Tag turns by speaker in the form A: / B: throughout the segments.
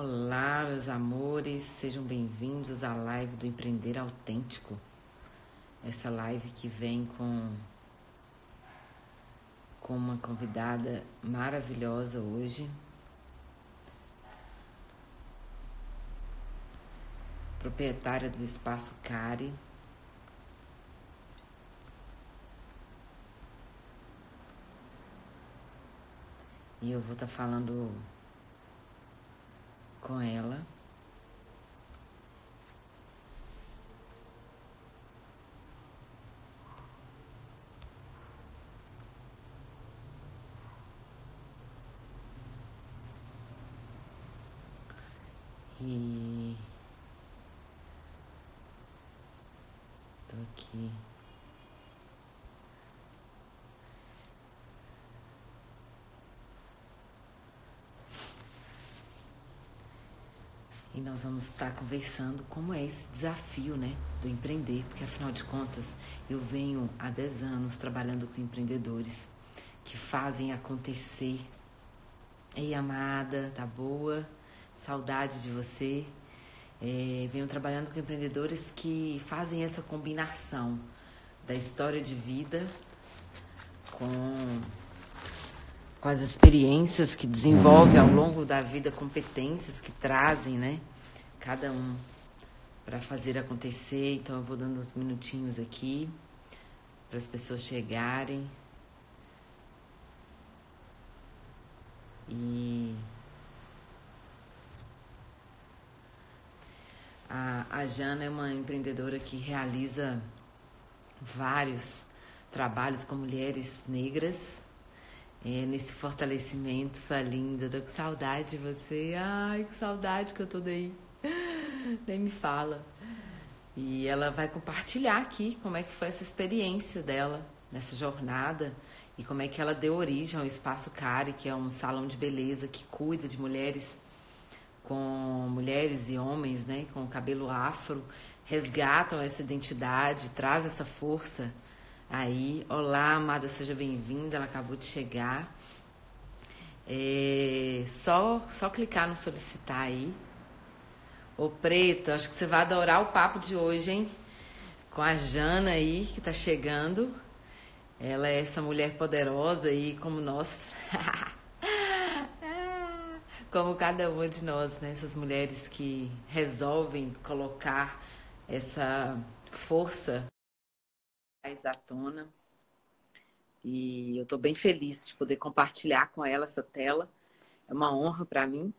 A: Olá, meus amores, sejam bem-vindos à live do Empreender Autêntico. Essa live que vem com com uma convidada maravilhosa hoje. Proprietária do Espaço Cari. E eu vou estar tá falando com ela. E tô aqui. E nós vamos estar conversando como é esse desafio, né, do empreender, porque afinal de contas, eu venho há 10 anos trabalhando com empreendedores que fazem acontecer. Ei, amada, tá boa? Saudade de você. É, venho trabalhando com empreendedores que fazem essa combinação da história de vida com, com as experiências que desenvolve ao longo da vida, competências que trazem, né? Cada um para fazer acontecer. Então eu vou dando uns minutinhos aqui para as pessoas chegarem. E A, a Jana é uma empreendedora que realiza vários trabalhos com mulheres negras. É, nesse fortalecimento, sua linda, tô com saudade de você. Ai, que saudade que eu tô daí. Nem me fala. E ela vai compartilhar aqui como é que foi essa experiência dela nessa jornada e como é que ela deu origem ao Espaço Cari, que é um salão de beleza que cuida de mulheres com mulheres e homens, né, com cabelo afro, resgatam essa identidade, traz essa força aí. Olá, amada, seja bem-vinda. Ela acabou de chegar. É só, só clicar no solicitar aí. Ô, Preto, acho que você vai adorar o papo de hoje, hein? Com a Jana aí, que tá chegando. Ela é essa mulher poderosa aí, como nós. como cada uma de nós, né? essas mulheres que resolvem colocar essa força mais à tona. E eu estou bem feliz de poder compartilhar com ela essa tela. É uma honra para mim.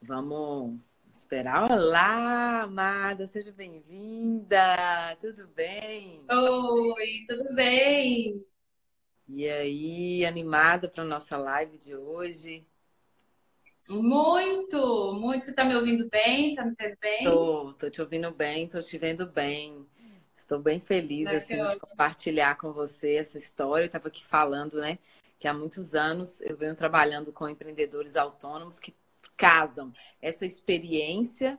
A: Vamos esperar. Olá, amada, seja bem-vinda. Tudo bem?
B: Oi, tudo bem?
A: E aí, animada para nossa live de hoje?
B: Muito, muito. Você está me ouvindo bem? Está me vendo bem?
A: Tô, tô te ouvindo bem, tô te vendo bem. Estou bem feliz é, assim, de compartilhar com você essa história. Eu estava aqui falando, né, que há muitos anos eu venho trabalhando com empreendedores autônomos que casam essa experiência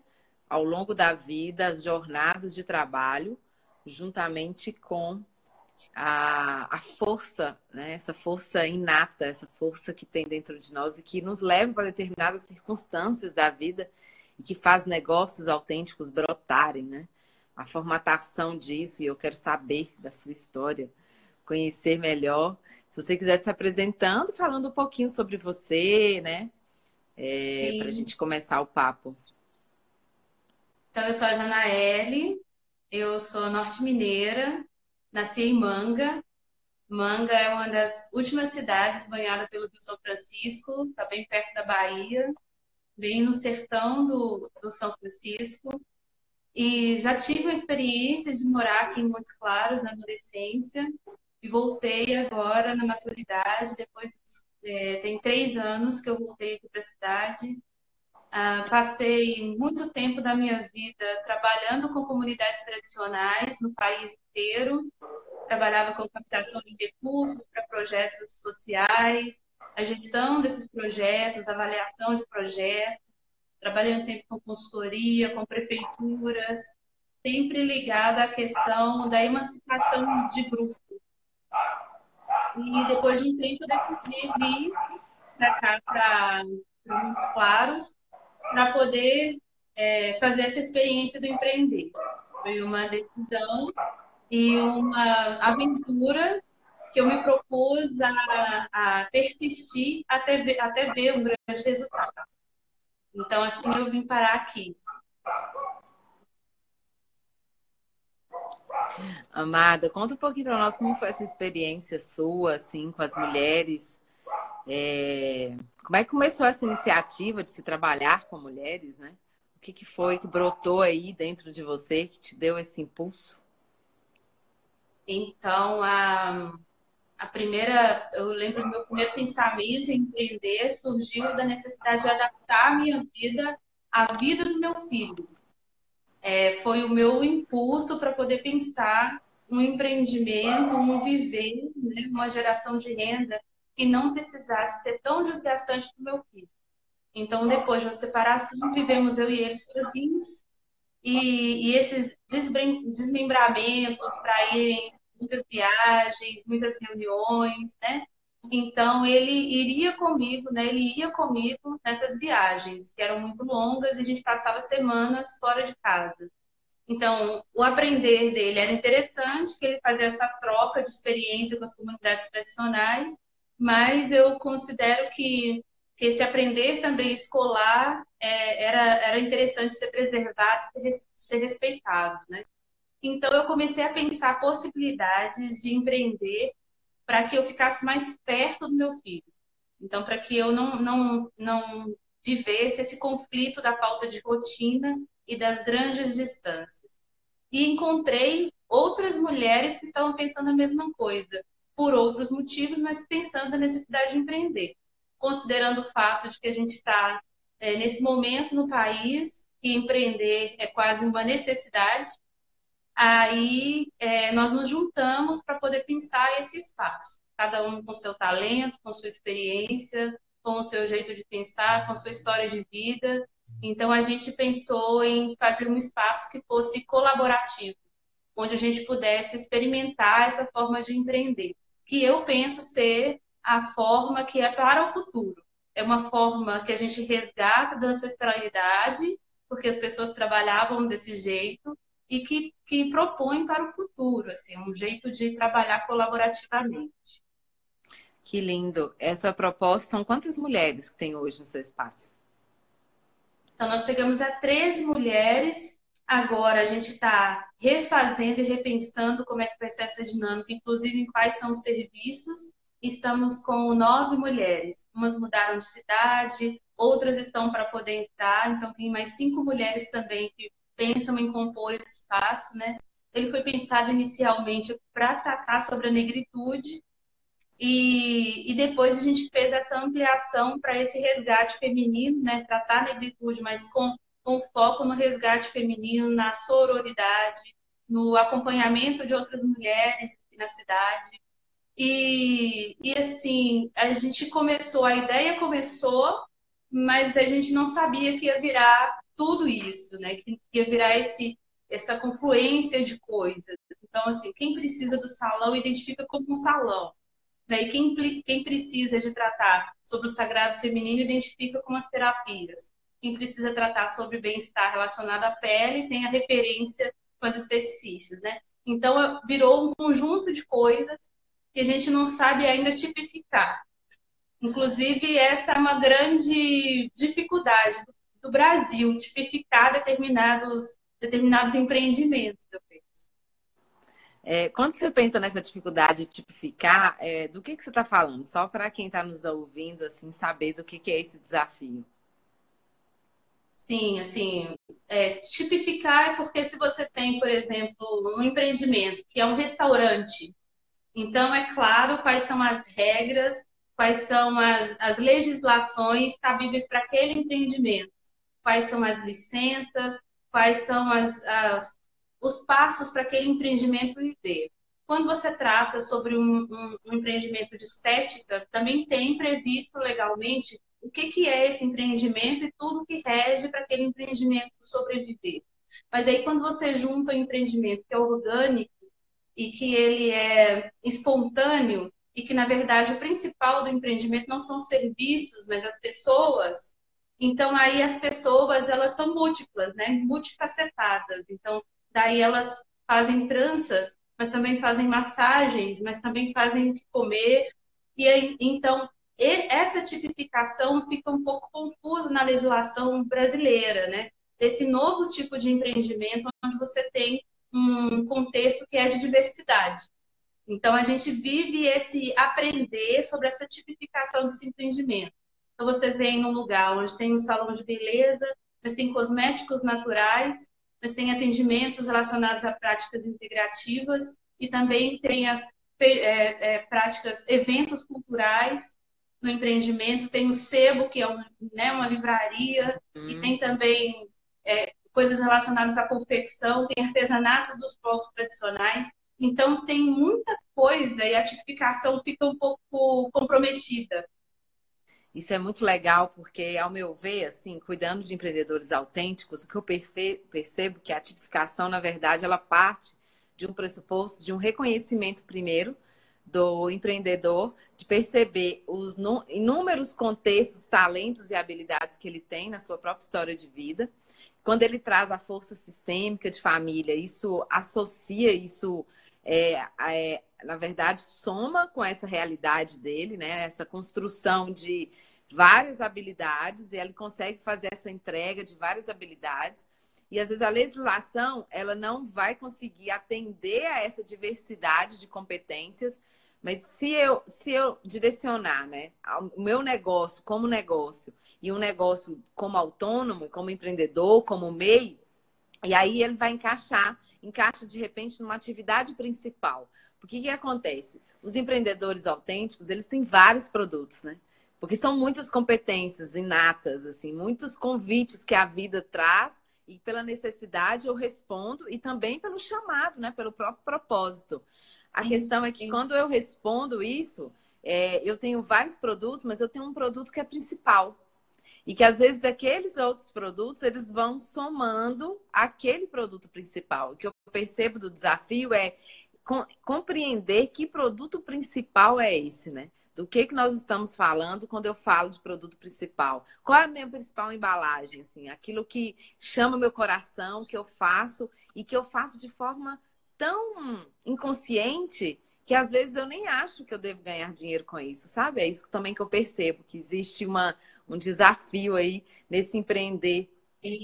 A: ao longo da vida, as jornadas de trabalho, juntamente com a, a força, né? essa força inata, essa força que tem dentro de nós e que nos leva para determinadas circunstâncias da vida e que faz negócios autênticos brotarem, né? A formatação disso, e eu quero saber da sua história, conhecer melhor. Se você quiser se apresentando, falando um pouquinho sobre você, né? É, para a gente começar o papo.
B: Então, eu sou a Janaele, eu sou norte-mineira, Nasci em Manga. Manga é uma das últimas cidades banhada pelo Rio São Francisco, está bem perto da Bahia, bem no sertão do, do São Francisco. E já tive a experiência de morar aqui em Montes Claros na adolescência e voltei agora na maturidade. Depois é, tem três anos que eu voltei aqui para a cidade ah, passei muito tempo da minha vida trabalhando com comunidades tradicionais no país inteiro. Trabalhava com captação de recursos para projetos sociais, a gestão desses projetos, avaliação de projetos. Trabalhei um tempo com consultoria, com prefeituras, sempre ligada à questão da emancipação de grupo. E depois de um tempo decidi vir para cá, para muito claros para poder é, fazer essa experiência do empreender. Foi uma decisão e uma aventura que eu me propus a, a persistir até, até ver um grande resultado. Então, assim, eu vim parar aqui.
A: Amada, conta um pouquinho para nós como foi essa experiência sua, assim, com as mulheres. É... Como é que começou essa iniciativa de se trabalhar com mulheres, né? O que, que foi que brotou aí dentro de você que te deu esse impulso?
B: Então, a, a primeira, eu lembro do meu primeiro pensamento em empreender surgiu da necessidade de adaptar a minha vida à vida do meu filho. É, foi o meu impulso para poder pensar um empreendimento, um viver, né, uma geração de renda que não precisasse ser tão desgastante para o meu filho. Então, depois da separação, vivemos eu e ele sozinhos, e, e esses desmembramentos para irem muitas viagens, muitas reuniões, né? Então ele iria comigo, né? Ele ia comigo nessas viagens que eram muito longas e a gente passava semanas fora de casa. Então o aprender dele era interessante, que ele fazia essa troca de experiência com as comunidades tradicionais, mas eu considero que, que esse aprender também escolar é, era, era interessante ser preservado, ser, ser respeitado, né? Então, eu comecei a pensar possibilidades de empreender para que eu ficasse mais perto do meu filho. Então, para que eu não, não, não vivesse esse conflito da falta de rotina e das grandes distâncias. E encontrei outras mulheres que estavam pensando a mesma coisa, por outros motivos, mas pensando na necessidade de empreender. Considerando o fato de que a gente está é, nesse momento no país que empreender é quase uma necessidade, Aí é, nós nos juntamos para poder pensar esse espaço, cada um com seu talento, com sua experiência, com o seu jeito de pensar, com sua história de vida. Então a gente pensou em fazer um espaço que fosse colaborativo, onde a gente pudesse experimentar essa forma de empreender, que eu penso ser a forma que é para o futuro. É uma forma que a gente resgata da ancestralidade, porque as pessoas trabalhavam desse jeito, e que, que propõe para o futuro, assim, um jeito de trabalhar colaborativamente.
A: Que lindo. Essa proposta, são quantas mulheres que tem hoje no seu espaço?
B: Então, nós chegamos a 13 mulheres. Agora a gente está refazendo e repensando como é que vai ser essa dinâmica, inclusive em quais são os serviços. Estamos com nove mulheres. Umas mudaram de cidade, outras estão para poder entrar. Então, tem mais cinco mulheres também que pensam em compor esse espaço, né? Ele foi pensado inicialmente para tratar sobre a negritude e, e depois a gente fez essa ampliação para esse resgate feminino, né? Tratar a negritude, mas com, com foco no resgate feminino, na sororidade, no acompanhamento de outras mulheres na cidade. E, e assim, a gente começou, a ideia começou, mas a gente não sabia que ia virar tudo isso, né? Que ia virar esse, essa confluência de coisas. Então, assim, quem precisa do salão identifica como um salão. Né? E quem, quem precisa de tratar sobre o sagrado feminino identifica como as terapias. Quem precisa tratar sobre bem-estar relacionado à pele tem a referência com as esteticistas, né? Então, virou um conjunto de coisas que a gente não sabe ainda tipificar. Inclusive, essa é uma grande dificuldade do do Brasil, tipificar determinados, determinados empreendimentos, eu penso.
A: É, quando você pensa nessa dificuldade de tipificar, é, do que, que você está falando? Só para quem está nos ouvindo, assim, saber do que, que é esse desafio.
B: Sim, assim, é, tipificar é porque se você tem, por exemplo, um empreendimento que é um restaurante, então é claro quais são as regras, quais são as, as legislações cabíveis para aquele empreendimento quais são as licenças, quais são as, as os passos para aquele empreendimento viver. Quando você trata sobre um, um, um, empreendimento de estética, também tem previsto legalmente o que, que é esse empreendimento e tudo que rege para aquele empreendimento sobreviver. Mas aí, quando você junta um empreendimento que é orgânico e que ele é espontâneo, e que, na verdade, o principal do empreendimento não são os serviços, mas as pessoas, Então aí as pessoas elas são múltiplas, né? Multifacetadas. Então daí elas fazem tranças, mas também fazem massagens, mas também fazem comer. E aí, então essa tipificação fica um pouco confusa na legislação brasileira, né? Desse novo tipo de empreendimento onde você tem um contexto que é de diversidade. Então, a gente vive esse aprender sobre essa tipificação desse empreendimento. Então, você vem num lugar onde tem um salão de beleza, mas tem cosméticos naturais, mas tem atendimentos relacionados a práticas integrativas e também tem as é, é, práticas, eventos culturais no empreendimento. Tem o sebo, que é uma, né, uma livraria, e uhum. tem também é, coisas relacionadas à confecção, tem artesanatos dos povos tradicionais. Então, tem muita coisa e a tipificação fica um pouco comprometida.
A: Isso é muito legal, porque, ao meu ver, assim, cuidando de empreendedores autênticos, o que eu percebo que a tipificação, na verdade, ela parte de um pressuposto, de um reconhecimento primeiro do empreendedor, de perceber os inúmeros contextos, talentos e habilidades que ele tem na sua própria história de vida. Quando ele traz a força sistêmica de família, isso associa, isso é, é, na verdade, soma com essa realidade dele, né? Essa construção de várias habilidades e ele consegue fazer essa entrega de várias habilidades. E às vezes a legislação ela não vai conseguir atender a essa diversidade de competências, mas se eu se eu direcionar, né, o meu negócio como negócio e um negócio como autônomo, como empreendedor, como MEI, e aí ele vai encaixar encaixa de repente numa atividade principal. O que, que acontece? Os empreendedores autênticos, eles têm vários produtos, né? Porque são muitas competências inatas, assim, muitos convites que a vida traz e pela necessidade eu respondo e também pelo chamado, né? Pelo próprio propósito. A sim, questão é que sim. quando eu respondo isso, é, eu tenho vários produtos, mas eu tenho um produto que é principal. E que às vezes aqueles outros produtos eles vão somando aquele produto principal. O que eu percebo do desafio é compreender que produto principal é esse, né? Do que, que nós estamos falando quando eu falo de produto principal? Qual é a minha principal embalagem? Assim, aquilo que chama meu coração, que eu faço e que eu faço de forma tão inconsciente que às vezes eu nem acho que eu devo ganhar dinheiro com isso, sabe? É isso também que eu percebo, que existe uma, um desafio aí nesse empreender.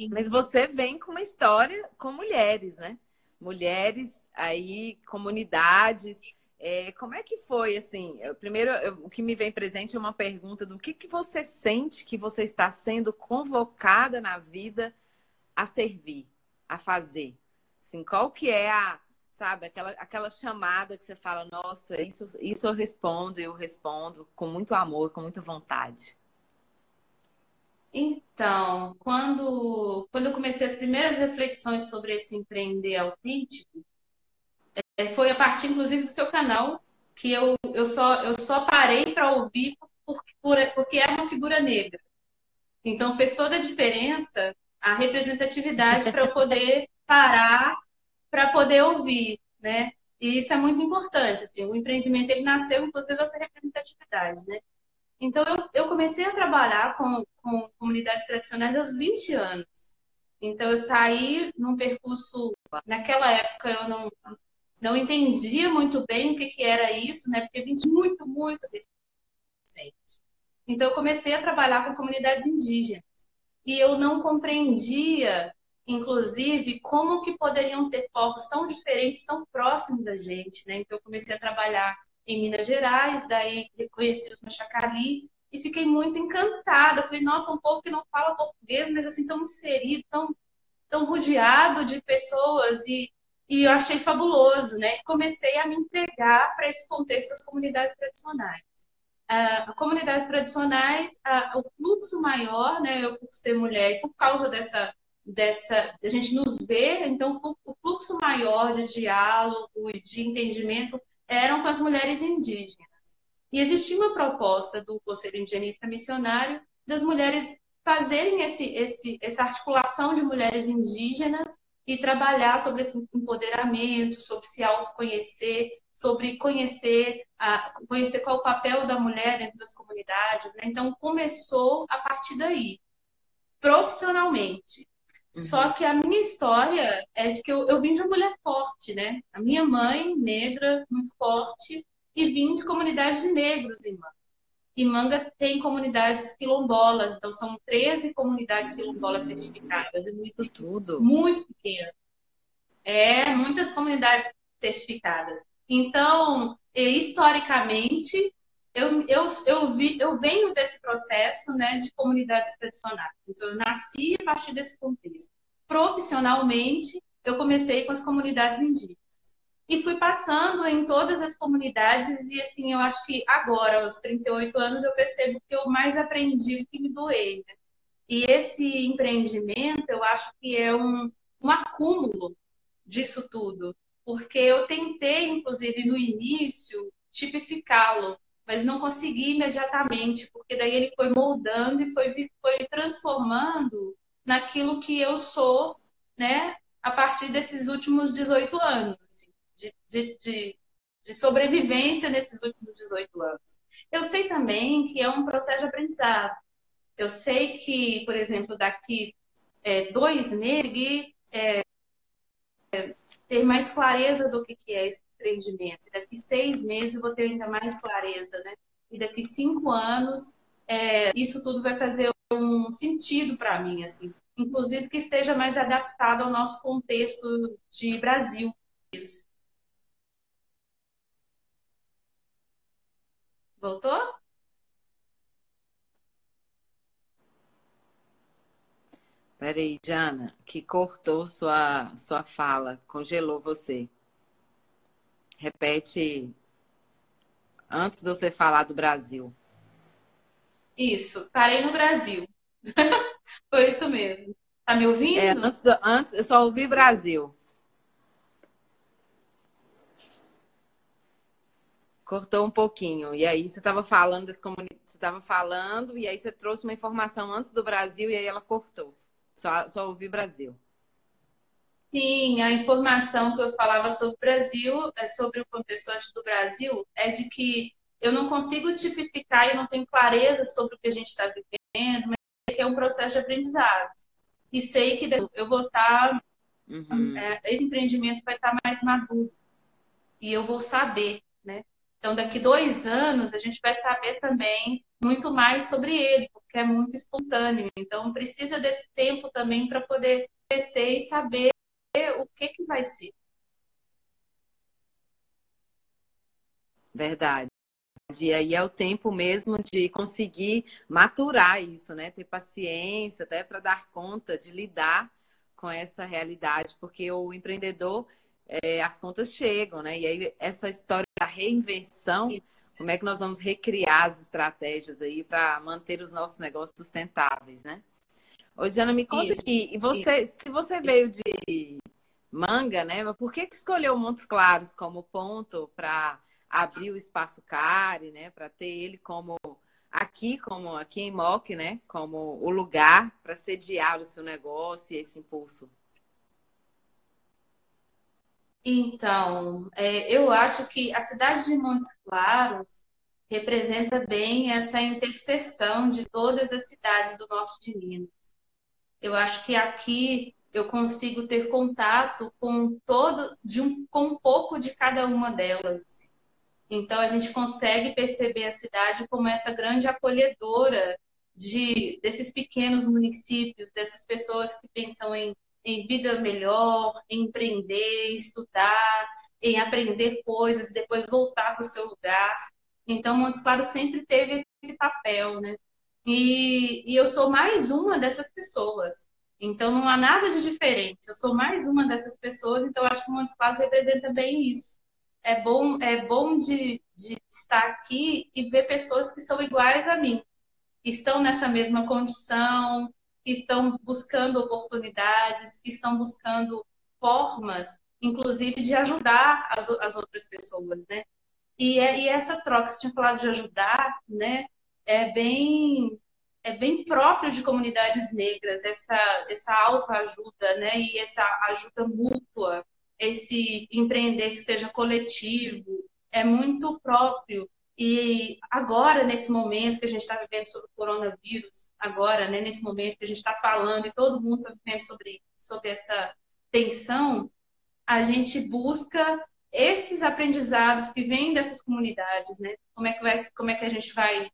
A: Mas você vem com uma história com mulheres, né? Mulheres aí, comunidades. É, como é que foi, assim? Primeiro, eu, o que me vem presente é uma pergunta do que, que você sente que você está sendo convocada na vida a servir, a fazer. Assim, qual que é a, sabe, aquela, aquela chamada que você fala, nossa, isso, isso eu respondo, eu respondo com muito amor, com muita vontade.
B: Então, quando, quando eu comecei as primeiras reflexões sobre esse empreender autêntico, é, foi a partir, inclusive, do seu canal, que eu, eu, só, eu só parei para ouvir por, por, porque é uma figura negra. Então, fez toda a diferença a representatividade para eu poder parar para poder ouvir, né? E isso é muito importante, assim, o empreendimento ele nasceu inclusive dessa representatividade, né? Então, eu, eu comecei a trabalhar com, com comunidades tradicionais aos 20 anos. Então, eu saí num percurso. Naquela época, eu não, não entendia muito bem o que, que era isso, né? Porque vim muito, muito recente. Então, eu comecei a trabalhar com comunidades indígenas. E eu não compreendia, inclusive, como que poderiam ter povos tão diferentes, tão próximos da gente, né? Então, eu comecei a trabalhar em Minas Gerais, daí conheci os Machacali e fiquei muito encantada. Falei, nossa, um povo que não fala português, mas assim tão inserido, tão, tão rodeado de pessoas e, e eu achei fabuloso, né? Comecei a me entregar para esse contexto das comunidades tradicionais. Uh, comunidades tradicionais, uh, o fluxo maior, né? Eu por ser mulher e por causa dessa dessa a gente nos ver, então o fluxo maior de diálogo e de entendimento eram com as mulheres indígenas. E existia uma proposta do Conselho Indigenista Missionário das mulheres fazerem esse, esse, essa articulação de mulheres indígenas e trabalhar sobre esse empoderamento, sobre se autoconhecer, sobre conhecer, a, conhecer qual é o papel da mulher dentro das comunidades. Né? Então, começou a partir daí. profissionalmente. Uhum. Só que a minha história é de que eu, eu vim de uma mulher forte, né? A minha mãe, negra, muito forte, e vim de comunidades de negros em Manga. E Manga tem comunidades quilombolas, então são 13 comunidades quilombolas certificadas. Isso tudo muito pequeno. É, muitas comunidades certificadas. Então, historicamente, eu, eu, eu, vi, eu venho desse processo né, de comunidades tradicionais. Então, eu nasci a partir desse contexto. Profissionalmente, eu comecei com as comunidades indígenas. E fui passando em todas as comunidades, e assim, eu acho que agora, aos 38 anos, eu percebo que eu mais aprendi do que me doei. Né? E esse empreendimento, eu acho que é um, um acúmulo disso tudo. Porque eu tentei, inclusive, no início, tipificá-lo mas não consegui imediatamente, porque daí ele foi moldando e foi, foi transformando naquilo que eu sou, né, a partir desses últimos 18 anos, assim, de, de, de, de, sobrevivência nesses últimos 18 anos. Eu sei também que é um processo de aprendizado. Eu sei que, por exemplo, daqui é, dois meses, é, ter mais clareza do que, que é esse empreendimento. daqui seis meses eu vou ter ainda mais clareza, né? E daqui cinco anos, é, isso tudo vai fazer um sentido para mim, assim. Inclusive que esteja mais adaptado ao nosso contexto de Brasil. Voltou?
A: Peraí, Jana, que cortou sua, sua fala, congelou você. Repete antes de você falar do Brasil.
B: Isso, parei no Brasil. Foi isso mesmo. Tá me ouvindo? É,
A: antes, antes eu só ouvi Brasil. Cortou um pouquinho. E aí você estava falando desse comunidade, você estava falando e aí você trouxe uma informação antes do Brasil e aí ela cortou. Só, só ouvi Brasil.
B: Sim, a informação que eu falava sobre o Brasil, é sobre o contexto antes do Brasil, é de que eu não consigo tipificar e não tenho clareza sobre o que a gente está vivendo, mas é que é um processo de aprendizado. E sei que eu vou estar. Tá, uhum. é, esse empreendimento vai estar tá mais maduro. E eu vou saber, né? Então, daqui dois anos, a gente vai saber também muito mais sobre ele, porque é muito espontâneo. Então, precisa desse tempo também para poder crescer e saber o que, que vai ser.
A: Verdade. E aí é o tempo mesmo de conseguir maturar isso, né? Ter paciência até para dar conta de lidar com essa realidade, porque o empreendedor, é, as contas chegam, né? E aí essa história da reinvenção, como é que nós vamos recriar as estratégias aí para manter os nossos negócios sustentáveis, né? Ô, Diana, me conta isso, aqui, e você, isso, se você veio de manga, né? Por que, que escolheu Montes Claros como ponto para abrir o espaço CARE, né? Para ter ele como aqui, como aqui em MOC, né? Como o lugar para sediar o seu negócio e esse impulso.
B: Então, é, eu acho que a cidade de Montes Claros representa bem essa interseção de todas as cidades do norte de Minas. Eu acho que aqui eu consigo ter contato com todo, de um, com um pouco de cada uma delas. Assim. Então a gente consegue perceber a cidade como essa grande acolhedora de desses pequenos municípios, dessas pessoas que pensam em, em vida melhor, em empreender, estudar, em aprender coisas, depois voltar para o seu lugar. Então Montes Claros sempre teve esse papel, né? E, e eu sou mais uma dessas pessoas. Então não há nada de diferente. Eu sou mais uma dessas pessoas, então acho que Montes Claros representa bem isso. É bom, é bom de, de estar aqui e ver pessoas que são iguais a mim, que estão nessa mesma condição, que estão buscando oportunidades, que estão buscando formas, inclusive, de ajudar as, as outras pessoas, né? E, é, e essa troca, você tinha falado de ajudar, né? É bem é bem próprio de comunidades negras, essa, essa autoajuda, né? E essa ajuda mútua, esse empreender que seja coletivo, é muito próprio E agora, nesse momento que a gente está vivendo sobre o coronavírus, agora, né, nesse momento que a gente está falando e todo mundo está vivendo sobre, sobre essa tensão, a gente busca esses aprendizados que vêm dessas comunidades, né? Como é que, vai, como é que a gente vai,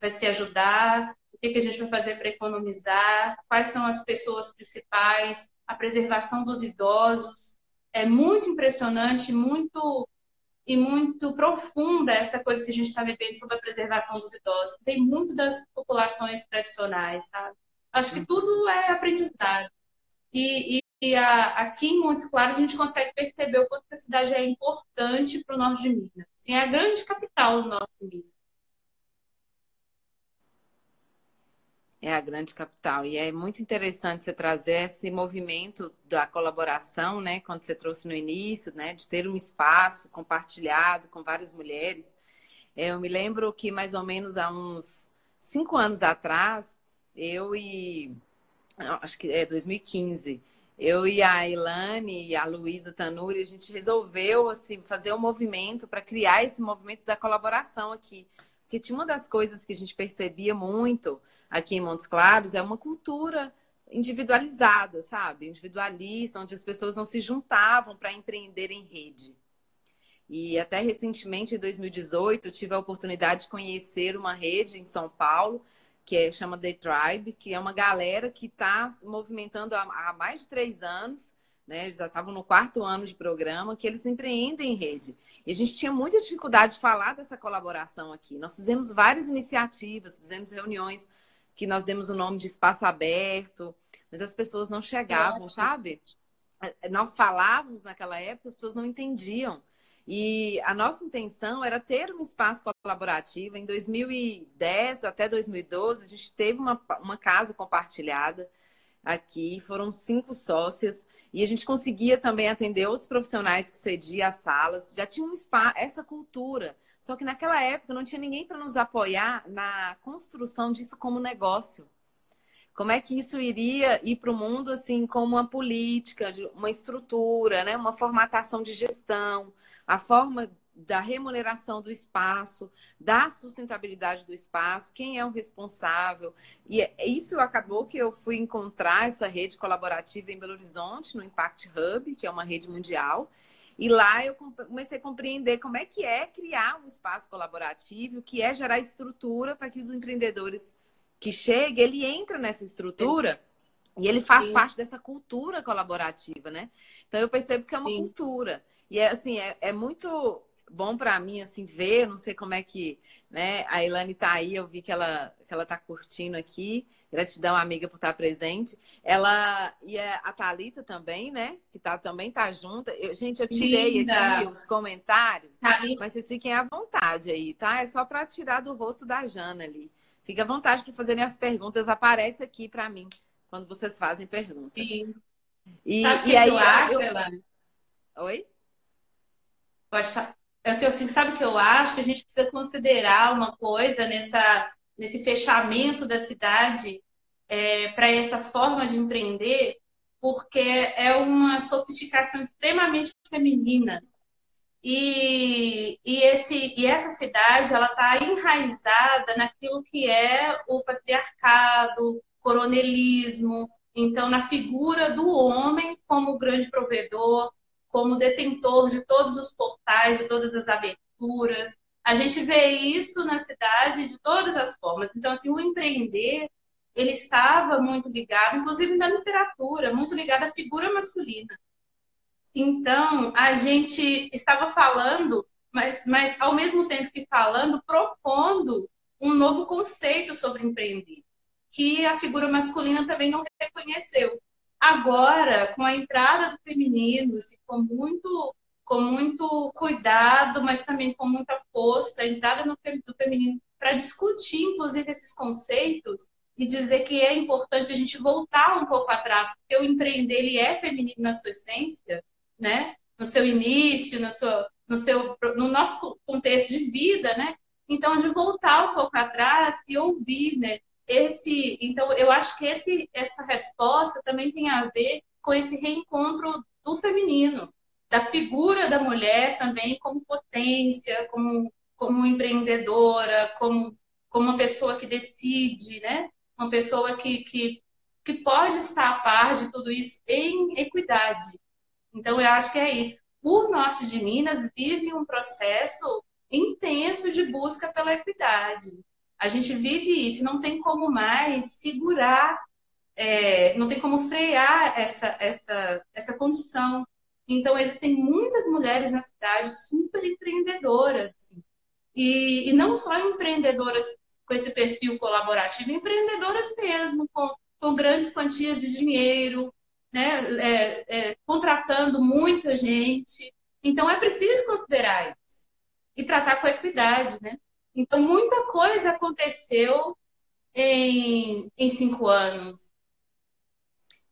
B: vai se ajudar, o que, que a gente vai fazer para economizar, quais são as pessoas principais, a preservação dos idosos. É muito impressionante, muito e muito profunda essa coisa que a gente está vivendo sobre a preservação dos idosos. Tem muito das populações tradicionais, sabe? Acho que tudo é aprendizado. E, e, e a, aqui em Montes Claros a gente consegue perceber o quanto a cidade é importante para o norte de Minas. Assim, é a grande capital do norte de Minas.
A: É a grande capital. E é muito interessante você trazer esse movimento da colaboração, né? Quando você trouxe no início, né? De ter um espaço compartilhado com várias mulheres. É, eu me lembro que mais ou menos há uns cinco anos atrás, eu e acho que é 2015, eu e a Ilane e a Luísa Tanuri, a gente resolveu assim, fazer um movimento para criar esse movimento da colaboração aqui. Porque tinha uma das coisas que a gente percebia muito aqui em Montes Claros é uma cultura individualizada, sabe? Individualista, onde as pessoas não se juntavam para empreender em rede. E até recentemente, em 2018, eu tive a oportunidade de conhecer uma rede em São Paulo, que é, chama The Tribe, que é uma galera que está se movimentando há, há, mais de três anos, né? Eles já estavam no quarto ano de programa, que eles empreendem em rede. E a gente tinha muita dificuldade de falar dessa colaboração aqui. Nós fizemos várias iniciativas, fizemos reuniões que nós demos o nome de espaço aberto, mas as pessoas não chegavam, sabe? Nós falávamos naquela época, as pessoas não entendiam. E a nossa intenção era ter um espaço colaborativo. Em 2010 até 2012, a gente teve uma, uma casa compartilhada aqui, foram cinco sócias, e a gente conseguia também atender outros profissionais que cediam as salas. Já tinha um espaço, essa cultura só que naquela época não tinha ninguém para nos apoiar na construção disso como negócio. Como é que isso iria ir para o mundo assim como uma política, uma estrutura, né? uma formatação de gestão, a forma da remuneração do espaço, da sustentabilidade do espaço, quem é o responsável. E é, isso acabou que eu fui encontrar essa rede colaborativa em Belo Horizonte, no Impact Hub, que é uma rede mundial, e lá eu comecei a compreender como é que é criar um espaço colaborativo, que é gerar estrutura para que os empreendedores que cheguem, ele entra nessa estrutura Sim. e ele faz Sim. parte dessa cultura colaborativa, né? Então eu percebo que é uma Sim. cultura. E é assim, é, é muito bom para mim assim ver, não sei como é que, né? A Ilane tá aí, eu vi que ela que ela tá curtindo aqui. Gratidão, amiga, por estar presente. Ela e a Thalita também, né? Que tá, também tá junta. Eu, gente, eu tirei Linda. aqui os comentários, Thalita. mas vocês fiquem à vontade aí, tá? É só para tirar do rosto da Jana ali. Fica à vontade para fazerem as perguntas. Aparece aqui para mim quando vocês fazem perguntas.
B: Sim. E, sabe e aí, eu acho, eu...
A: Oi?
B: Pode estar. É que eu assim, sabe o que eu acho? Que a gente precisa considerar uma coisa nessa nesse fechamento da cidade é, para essa forma de empreender, porque é uma sofisticação extremamente feminina. E, e, esse, e essa cidade ela está enraizada naquilo que é o patriarcado, coronelismo, então na figura do homem como grande provedor, como detentor de todos os portais, de todas as aberturas, a gente vê isso na cidade de todas as formas. Então, assim, o empreender, ele estava muito ligado, inclusive na literatura, muito ligado à figura masculina. Então, a gente estava falando, mas, mas ao mesmo tempo que falando, propondo um novo conceito sobre empreender, que a figura masculina também não reconheceu. Agora, com a entrada do feminino, se ficou muito com muito cuidado, mas também com muita força, entrada no do feminino para discutir, inclusive, esses conceitos e dizer que é importante a gente voltar um pouco atrás, porque o empreender ele é feminino na sua essência, né? No seu início, no seu, no seu, no nosso contexto de vida, né? Então, de voltar um pouco atrás e ouvir, né? Esse, então, eu acho que esse, essa resposta também tem a ver com esse reencontro do feminino, da figura da mulher também como potência, como, como empreendedora, como, como uma pessoa que decide, né? Uma pessoa que, que, que pode estar a par de tudo isso em equidade. Então, eu acho que é isso. O norte de Minas vive um processo intenso de busca pela equidade. A gente vive isso, não tem como mais segurar, é, não tem como frear essa, essa, essa condição. Então, existem muitas mulheres na cidade super empreendedoras, assim. e, e não só empreendedoras com esse perfil colaborativo, empreendedoras mesmo, com, com grandes quantias de dinheiro, né, é, é, contratando muita gente. Então, é preciso considerar isso e tratar com equidade, né? Então, muita coisa aconteceu em, em cinco anos.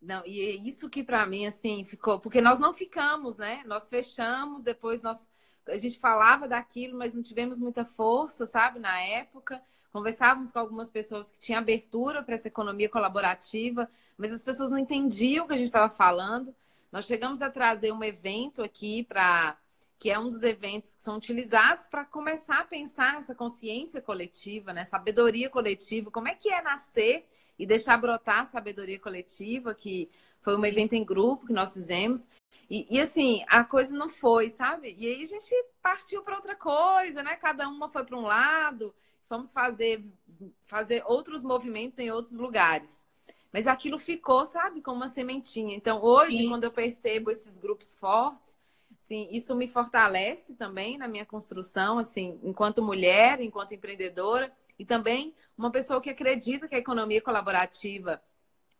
A: Não, e é isso que para mim, assim, ficou... Porque nós não ficamos, né? Nós fechamos, depois nós... A gente falava daquilo, mas não tivemos muita força, sabe? Na época, conversávamos com algumas pessoas que tinham abertura para essa economia colaborativa, mas as pessoas não entendiam o que a gente estava falando. Nós chegamos a trazer um evento aqui para que é um dos eventos que são utilizados para começar a pensar nessa consciência coletiva, né? Sabedoria coletiva, como é que é nascer e deixar brotar a sabedoria coletiva, que foi um evento em grupo que nós fizemos. E, e, assim, a coisa não foi, sabe? E aí a gente partiu para outra coisa, né? Cada uma foi para um lado, fomos fazer, fazer outros movimentos em outros lugares. Mas aquilo ficou, sabe, como uma sementinha. Então, hoje, Sim. quando eu percebo esses grupos fortes, Sim, isso me fortalece também na minha construção, assim, enquanto mulher, enquanto empreendedora e também uma pessoa que acredita que a economia colaborativa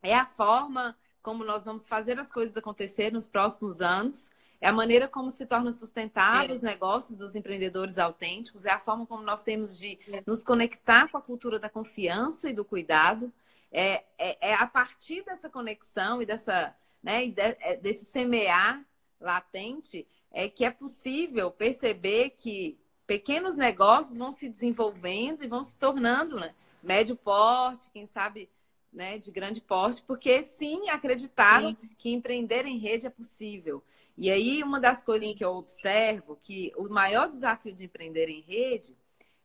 A: é a forma como nós vamos fazer as coisas acontecer nos próximos anos, é a maneira como se torna sustentável é. os negócios dos empreendedores autênticos, é a forma como nós temos de é. nos conectar com a cultura da confiança e do cuidado. É, é, é a partir dessa conexão e dessa, né, e de, é, desse semear latente, é que é possível perceber que pequenos negócios vão se desenvolvendo e vão se tornando né, médio porte, quem sabe né, de grande porte, porque sim acreditaram sim. que empreender em rede é possível. E aí, uma das coisas sim. que eu observo que o maior desafio de empreender em rede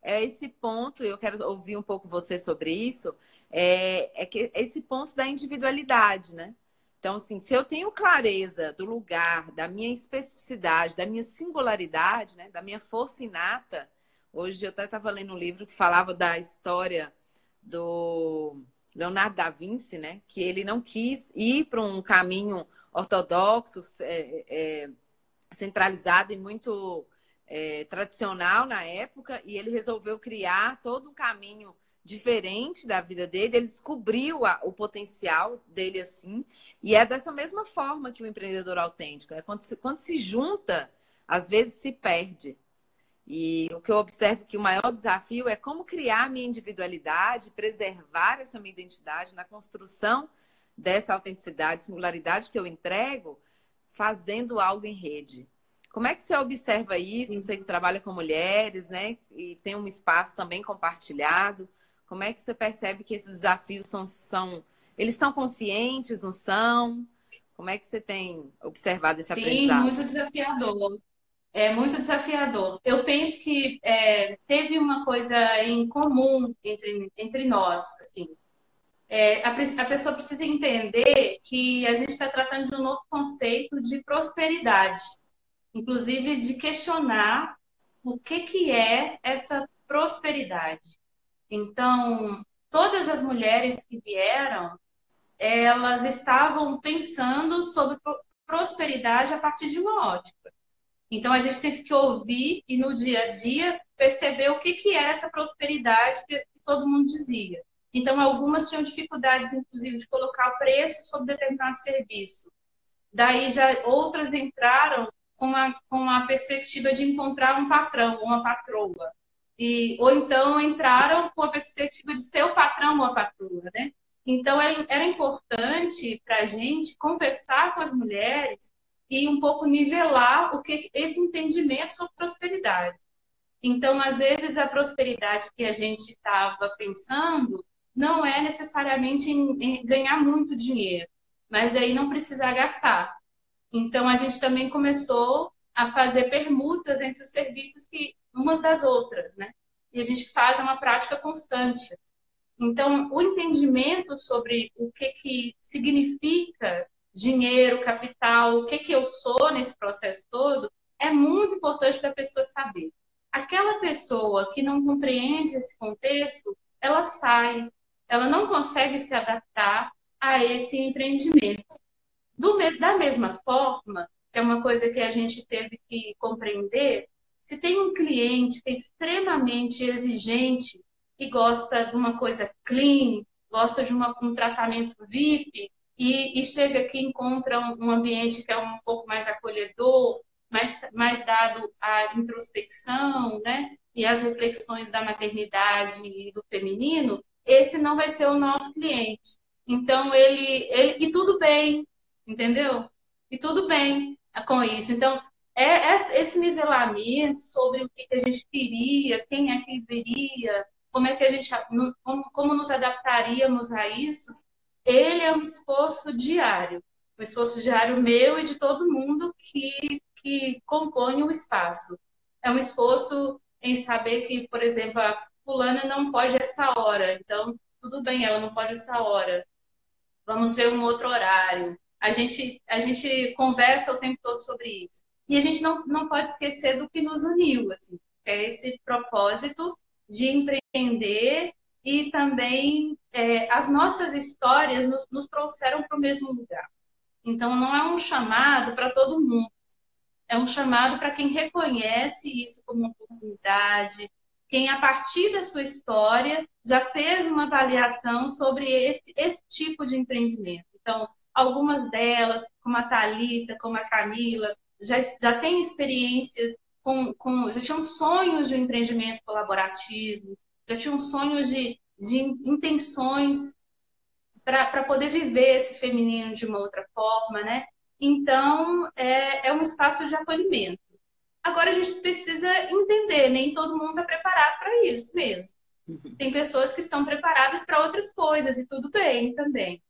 A: é esse ponto, eu quero ouvir um pouco você sobre isso, é, é que esse ponto da individualidade, né? Então, assim, se eu tenho clareza do lugar, da minha especificidade, da minha singularidade, né, da minha força inata, hoje eu até estava lendo um livro que falava da história do Leonardo da Vinci, né, que ele não quis ir para um caminho ortodoxo, é, é, centralizado e muito é, tradicional na época, e ele resolveu criar todo um caminho diferente da vida dele, ele descobriu a, o potencial dele assim, e é dessa mesma forma que o empreendedor autêntico, né? quando, se, quando se junta, às vezes se perde. E o que eu observo que o maior desafio é como criar minha individualidade, preservar essa minha identidade na construção dessa autenticidade, singularidade que eu entrego, fazendo algo em rede. Como é que você observa isso? Você que trabalha com mulheres, né? E tem um espaço também compartilhado. Como é que você percebe que esses desafios são, são eles são conscientes, não são? Como é que você tem observado esse
B: Sim,
A: aprendizado?
B: Sim, muito desafiador. É muito desafiador. Eu penso que é, teve uma coisa em comum entre, entre nós, assim. É, a, a pessoa precisa entender que a gente está tratando de um novo conceito de prosperidade, inclusive de questionar o que, que é essa prosperidade. Então, todas as mulheres que vieram, elas estavam pensando sobre prosperidade a partir de uma ótica. Então, a gente teve que ouvir e, no dia a dia, perceber o que, que era essa prosperidade que todo mundo dizia. Então, algumas tinham dificuldades, inclusive, de colocar preço sobre determinado serviço. Daí, já outras entraram com a, com a perspectiva de encontrar um patrão, uma patroa. E, ou então entraram com a perspectiva de ser o patrão ou a patroa, né? Então, é, era importante para a gente conversar com as mulheres e um pouco nivelar o que esse entendimento sobre prosperidade. Então, às vezes, a prosperidade que a gente estava pensando não é necessariamente em, em ganhar muito dinheiro, mas daí não precisar gastar. Então, a gente também começou a fazer permutas entre os serviços que umas das outras, né? E a gente faz uma prática constante. Então, o entendimento sobre o que, que significa dinheiro, capital, o que, que eu sou nesse processo todo, é muito importante para a pessoa saber. Aquela pessoa que não compreende esse contexto, ela sai, ela não consegue se adaptar a esse empreendimento. Do, da mesma forma, que é uma coisa que a gente teve que compreender, se tem um cliente que é extremamente exigente e gosta de uma coisa clean, gosta de uma, um tratamento VIP, e, e chega aqui encontra um, um, ambiente que é um pouco mais acolhedor, mais, mais dado à introspecção, né? E às reflexões da maternidade e do feminino, esse não vai ser o nosso cliente. Então, ele, ele e tudo bem, entendeu? E tudo bem com isso. Então, é, é esse nivelamento sobre o que a gente queria, quem é que viria, como é que a gente, como, como nos adaptaríamos a isso, ele é um esforço diário, um esforço diário meu e de todo mundo que, que compõe o espaço. É um esforço em saber que, por exemplo, a fulana não pode essa hora, então tudo bem, ela não pode essa hora. Vamos ver um outro horário. A gente, a gente conversa o tempo todo sobre isso. E a gente não, não pode esquecer do que nos uniu, assim, é esse propósito de empreender e também é, as nossas histórias nos, nos trouxeram para o mesmo lugar. Então, não é um chamado para todo mundo, é um chamado para quem reconhece isso como oportunidade, quem, a partir da sua história, já fez uma avaliação sobre esse, esse tipo de empreendimento. Então, algumas delas, como a Talita, como a Camila, já, já têm experiências com, com, já tinham sonhos de empreendimento colaborativo, já tinham sonhos de, de intenções para poder viver esse feminino de uma outra forma, né? Então, é, é um espaço de acolhimento. Agora, a gente precisa entender, nem todo mundo está preparado para isso mesmo. Uhum. Tem pessoas que estão preparadas para outras coisas, e tudo bem também.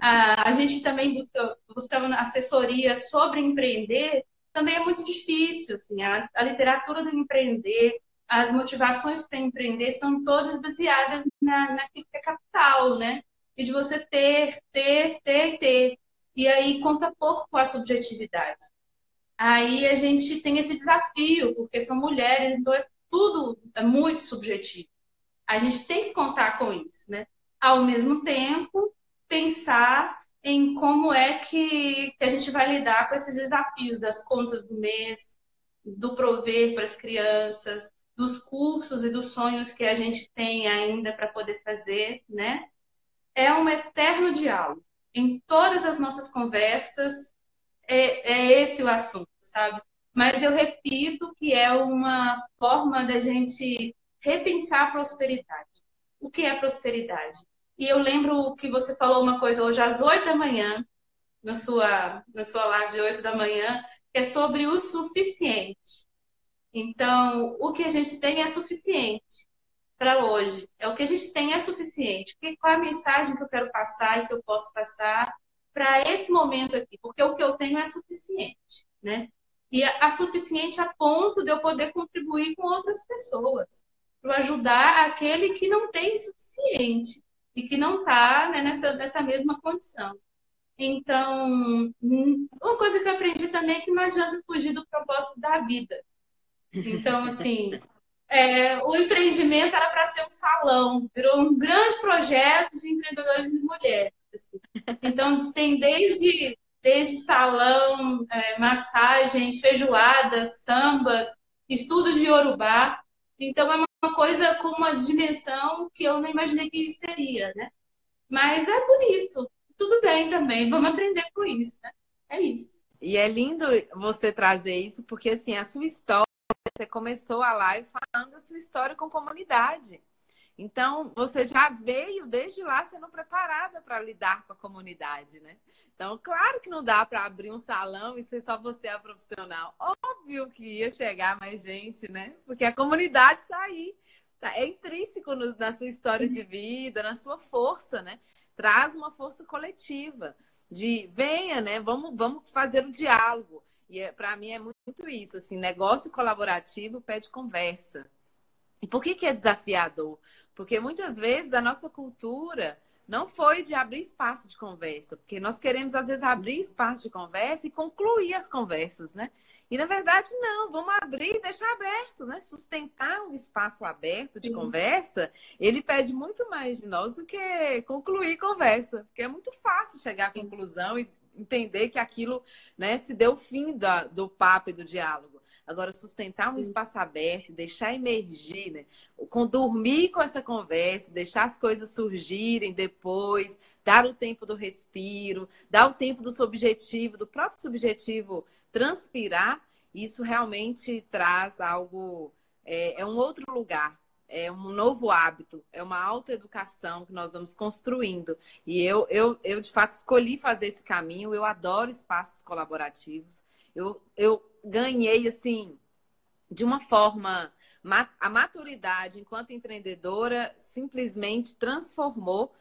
B: A, a gente também busca, busca assessoria sobre empreender, também é muito difícil. Assim, a, a literatura do empreender, as motivações para empreender são todas baseadas na, naquilo que é capital, né? E de você ter, ter, ter, ter. E aí conta pouco com a subjetividade. Aí a gente tem esse desafio, porque são mulheres, então é tudo é muito subjetivo. A gente tem que contar com isso, né? Ao mesmo tempo, pensar em como é que, que a gente vai lidar com esses desafios das contas do mês, do prover para as crianças, dos cursos e dos sonhos que a gente tem ainda para poder fazer, né? É um eterno diálogo. Em todas as nossas conversas, é, é esse o assunto, sabe? Mas eu repito que é uma forma da gente repensar a prosperidade. O que é prosperidade? E eu lembro que você falou uma coisa hoje às oito da manhã, na sua, na sua live de oito da manhã, que é sobre o suficiente. Então, o que a gente tem é suficiente para hoje. É o que a gente tem é suficiente. Qual é a mensagem que eu quero passar e que eu posso passar para esse momento aqui? Porque o que eu tenho é suficiente, né? E é suficiente a ponto de eu poder contribuir com outras pessoas, para ajudar aquele que não tem suficiente e que não está né, nessa, nessa mesma condição. Então, uma coisa que eu aprendi também é que não adianta fugir do propósito da vida. Então, assim, é, o empreendimento era para ser um salão, virou um grande projeto de empreendedores de mulheres. Assim. Então, tem desde, desde salão, é, massagem, feijoadas, sambas, estudo de Yorubá. Então, é uma coisa com uma dimensão que eu não imaginei que seria, né? Mas é bonito. Tudo bem também, vamos aprender com isso, né? É isso.
A: E é lindo você trazer isso, porque assim, a sua história, você começou a live falando da sua história com comunidade. Então, você já veio desde lá sendo preparada para lidar com a comunidade, né? Então, claro que não dá para abrir um salão e ser só você a profissional. Óbvio que ia chegar mais gente, né? Porque a comunidade está aí. Tá? É intrínseco no, na sua história de vida, na sua força, né? Traz uma força coletiva de venha, né? Vamos, vamos fazer o diálogo. E é, para mim é muito muito isso, assim, negócio colaborativo pede conversa. E por que, que é desafiador? Porque muitas vezes a nossa cultura não foi de abrir espaço de conversa, porque nós queremos, às vezes, abrir espaço de conversa e concluir as conversas, né? E na verdade, não, vamos abrir e deixar aberto, né? Sustentar um espaço aberto de Sim. conversa, ele pede muito mais de nós do que concluir conversa, porque é muito fácil chegar à conclusão e entender que aquilo né, se deu o fim da, do papo e do diálogo. Agora, sustentar um Sim. espaço aberto, deixar emergir, né? Com dormir com essa conversa, deixar as coisas surgirem depois, dar o tempo do respiro, dar o tempo do subjetivo, do próprio subjetivo transpirar, isso realmente traz algo, é, é um outro lugar, é um novo hábito, é uma autoeducação que nós vamos construindo. E eu, eu, eu, de fato, escolhi fazer esse caminho, eu adoro espaços colaborativos. Eu, eu ganhei, assim, de uma forma. A maturidade enquanto empreendedora simplesmente transformou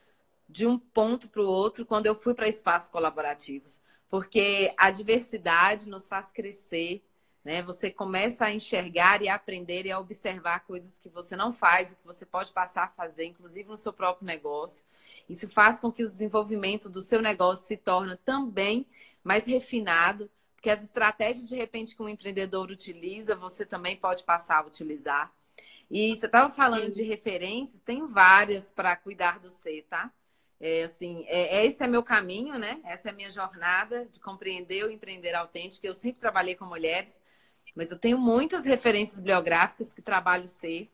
A: de um ponto para o outro quando eu fui para espaços colaborativos porque a diversidade nos faz crescer, né? Você começa a enxergar e a aprender e a observar coisas que você não faz e que você pode passar a fazer, inclusive no seu próprio negócio. Isso faz com que o desenvolvimento do seu negócio se torne também mais refinado, porque as estratégias de repente que um empreendedor utiliza, você também pode passar a utilizar. E você estava falando de referências, tem várias para cuidar do ser, tá? É, assim, é, esse é meu caminho, né? Essa é a minha jornada de compreender o empreender autêntico. Eu sempre trabalhei com mulheres, mas eu tenho muitas referências bibliográficas que trabalho ser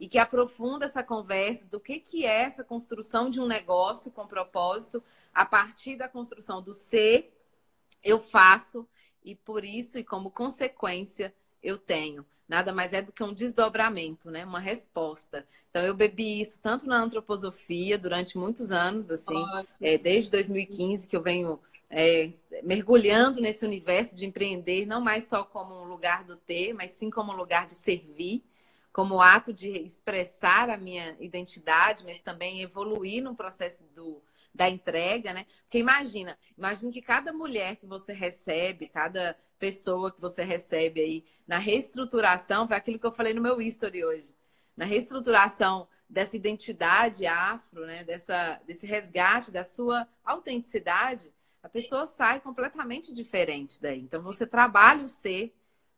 A: e que aprofunda essa conversa do que, que é essa construção de um negócio com propósito a partir da construção do ser, eu faço e por isso e como consequência eu tenho nada mais é do que um desdobramento, né? Uma resposta. Então eu bebi isso tanto na antroposofia durante muitos anos, assim, é, desde 2015 que eu venho é, mergulhando nesse universo de empreender, não mais só como um lugar do ter, mas sim como um lugar de servir, como ato de expressar a minha identidade, mas também evoluir no processo do, da entrega, né? Porque imagina, imagina que cada mulher que você recebe, cada pessoa que você recebe aí na reestruturação, foi aquilo que eu falei no meu history hoje, na reestruturação dessa identidade afro, né? Dessa, desse resgate da sua autenticidade, a pessoa sai completamente diferente daí. Então você trabalha o ser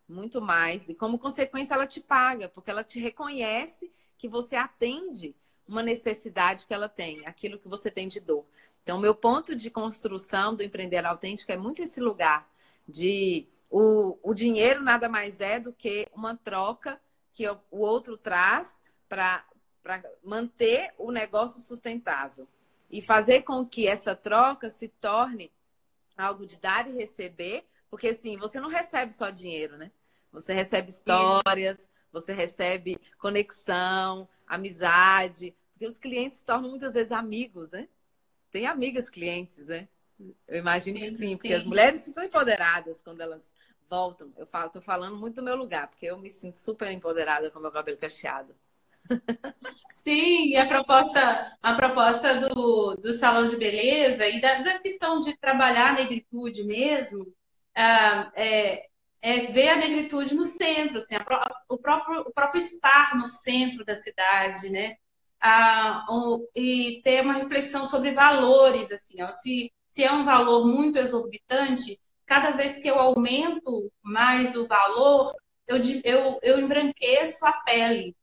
A: muito mais e como consequência ela te paga, porque ela te reconhece que você atende uma necessidade que ela tem, aquilo que você tem de dor. Então, meu ponto de construção do empreender autêntico é muito esse lugar de o, o dinheiro nada mais é do que uma troca que o outro traz para manter o negócio sustentável e fazer com que essa troca se torne algo de dar e receber, porque assim, você não recebe só dinheiro, né? Você recebe histórias, Isso. você recebe conexão, amizade, porque os clientes se tornam muitas vezes amigos, né? Tem amigas clientes, né? Eu imagino que sim, porque sim. as mulheres ficam empoderadas quando elas voltam. Eu falo, tô falando muito do meu lugar, porque eu me sinto super empoderada com meu cabelo cacheado.
B: Sim, a proposta, a proposta do, do salão de beleza e da, da questão de trabalhar a negritude mesmo, ah, é, é ver a negritude no centro, assim, a, o, próprio, o próprio estar no centro da cidade, né? Ah, o, e ter uma reflexão sobre valores, assim, ó, se, se é um valor muito exorbitante, cada vez que eu aumento mais o valor, eu, eu, eu embranqueço a pele.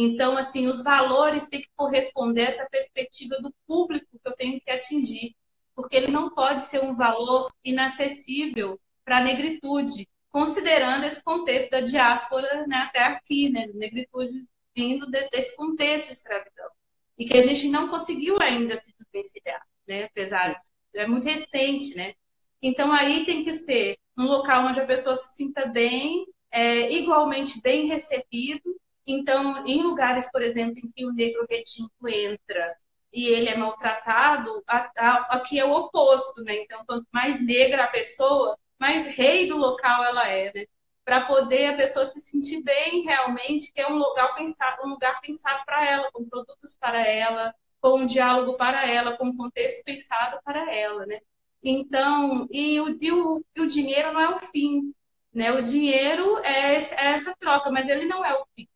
B: Então, assim, os valores têm que corresponder a essa perspectiva do público que eu tenho que atingir, porque ele não pode ser um valor inacessível para a negritude, considerando esse contexto da diáspora né, até aqui, né, negritude vindo de, desse contexto de escravidão, e que a gente não conseguiu ainda se desvencilhar, né, apesar é muito recente, né? Então aí tem que ser um local onde a pessoa se sinta bem, é, igualmente bem recebido. Então, em lugares, por exemplo, em que o negro retinto entra e ele é maltratado, aqui é o oposto, né? Então, quanto mais negra a pessoa, mais rei do local ela é, né? Para poder a pessoa se sentir bem realmente, que é um lugar pensado, um lugar pensado para ela, com produtos para ela, com um diálogo para ela, com um contexto pensado para ela, né? Então, e o, e o, e o dinheiro não é o fim. Né? O dinheiro é, é essa troca, mas ele não é o fim.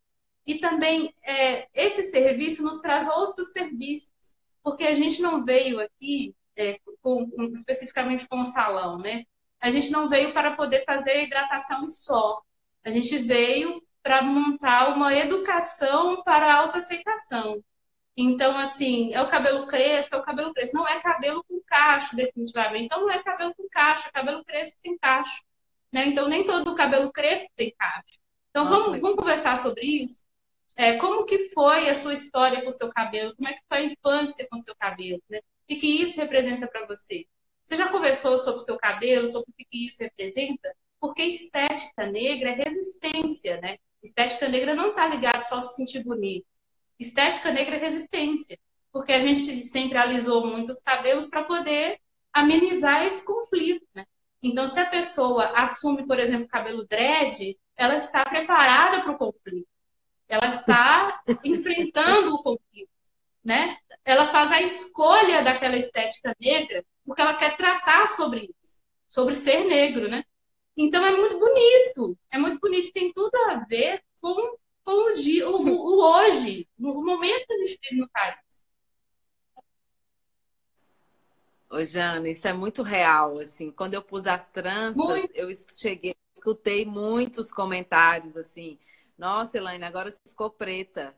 B: E também é, esse serviço nos traz outros serviços, porque a gente não veio aqui é, com, com, especificamente com o salão, né? A gente não veio para poder fazer hidratação só. A gente veio para montar uma educação para a autoaceitação. Então, assim, é o cabelo crespo, é o cabelo crespo. Não é cabelo com cacho, definitivamente. Então, não é cabelo com cacho, é cabelo crespo sem cacho. Né? Então, nem todo cabelo crespo tem cacho. Então, vamos, vamos conversar sobre isso? É, como que foi a sua história com o seu cabelo? Como é que foi a infância com o seu cabelo? Né? O que, isso representa para você? Você já conversou sobre o seu cabelo, sobre o que, isso representa? Porque estética negra é resistência, né? Estética negra não está ligada só a se sentir bonito. Estética negra é resistência, porque a gente centralizou muitos cabelos para poder amenizar esse conflito, né? Então, se a pessoa assume, por exemplo, cabelo dread, ela está preparada para o conflito. Ela está enfrentando o conflito, né? Ela faz a escolha daquela estética negra porque ela quer tratar sobre isso, sobre ser negro, né? Então é muito bonito, é muito bonito, tem tudo a ver com com o, dia, o, o, hoje, o momento que a gente vive no país.
A: Ô, Jana, isso é muito real, assim. Quando eu pus as tranças, muito. eu cheguei, escutei muitos comentários, assim. Nossa, Elaine, agora você ficou preta.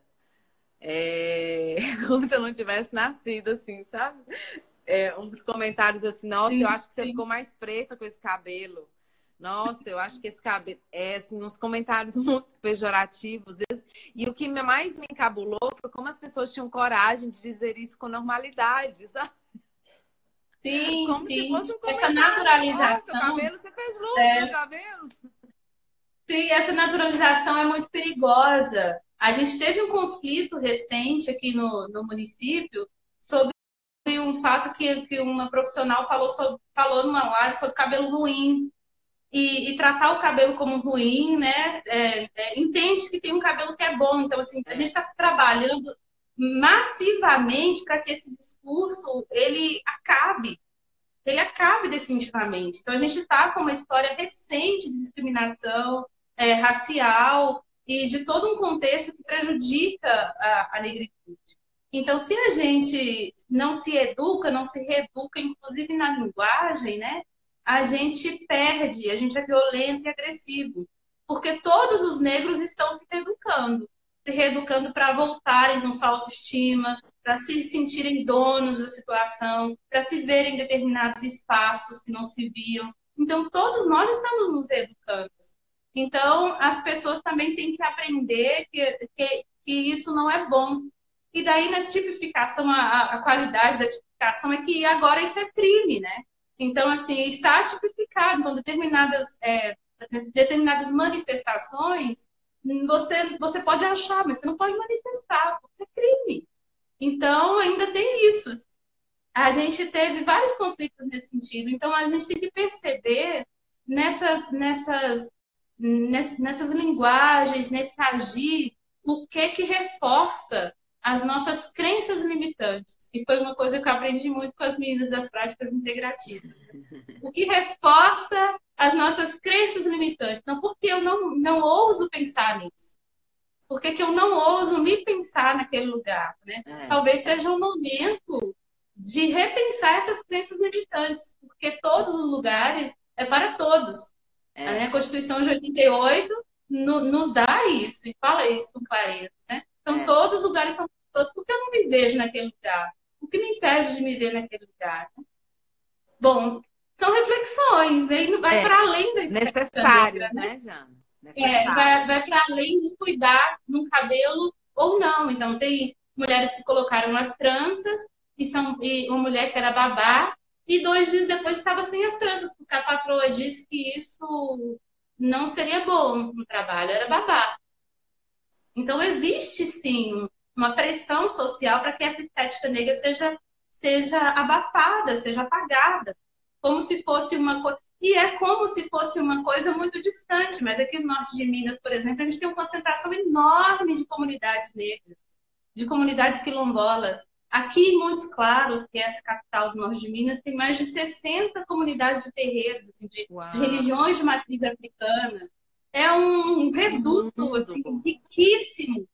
A: É... Como se eu não tivesse nascido, assim, sabe? É, um dos comentários assim, nossa, sim, eu acho que você sim. ficou mais preta com esse cabelo. Nossa, eu acho que esse cabelo. É, assim, uns comentários muito pejorativos. E o que mais me encabulou foi como as pessoas tinham coragem de dizer isso com normalidade, sabe?
B: Sim, como sim. se fosse um Essa naturalização.
A: Nossa, cabelo, você fez luz é... no cabelo.
B: Sim, essa naturalização é muito perigosa. A gente teve um conflito recente aqui no, no município sobre um fato que, que uma profissional falou, sobre, falou numa live sobre cabelo ruim e, e, tratar o cabelo como ruim, né? É, é, entende que tem um cabelo que é bom. Então, assim, a gente está trabalhando massivamente para que esse discurso ele acabe, ele acabe definitivamente. Então, a gente está com uma história recente de discriminação é, racial e de todo um contexto que prejudica a, a negritude. Então, se a gente não se educa, não se reeduca, inclusive na linguagem, né? a gente perde, a gente é violento e agressivo. Porque todos os negros estão se reeducando se reeducando para voltarem com sua autoestima, para se sentirem donos da situação, para se verem em determinados espaços que não se viam. Então, todos nós estamos nos reeducando. Então, as pessoas também têm que aprender que, que, que isso não é bom. E daí, na tipificação, a, a qualidade da tipificação é que agora isso é crime, né? Então, assim, está tipificado. Então, determinadas, é, determinadas manifestações, você, você pode achar, mas você não pode manifestar, porque é crime. Então, ainda tem isso. A gente teve vários conflitos nesse sentido. Então, a gente tem que perceber nessas, nessas, nessas linguagens, nesse agir, o que que reforça as nossas crenças limitantes, que foi uma coisa que eu aprendi muito com as meninas das práticas integrativas. O que reforça as nossas crenças limitantes. Então, por que eu não, não ouso pensar nisso? Por que, que eu não ouso me pensar naquele lugar? Né? É. Talvez seja um momento de repensar essas crenças limitantes, porque todos os lugares é para todos. É. A Constituição de 88 no, nos dá isso e fala isso com clareza. Né? Então, é. todos os lugares são todos. Por que eu não me vejo naquele lugar? O que me impede de me ver naquele lugar? Bom, são reflexões, né? vai é, para além da
A: Necessárias, né, Jana?
B: É, vai, vai para além de cuidar no cabelo ou não. Então, tem mulheres que colocaram as tranças e, são, e uma mulher que era babá, e dois dias depois estava sem as tranças, porque a patroa disse que isso não seria bom no trabalho, era babá. Então, existe sim uma pressão social para que essa estética negra seja, seja abafada, seja apagada, como se fosse uma coisa. E é como se fosse uma coisa muito distante, mas aqui no norte de Minas, por exemplo, a gente tem uma concentração enorme de comunidades negras, de comunidades quilombolas. Aqui em Montes Claros, que é essa capital do norte de Minas, tem mais de 60 comunidades de terreiros, assim, de, de, religiões de matriz africana. É um reduto assim, riquíssimo,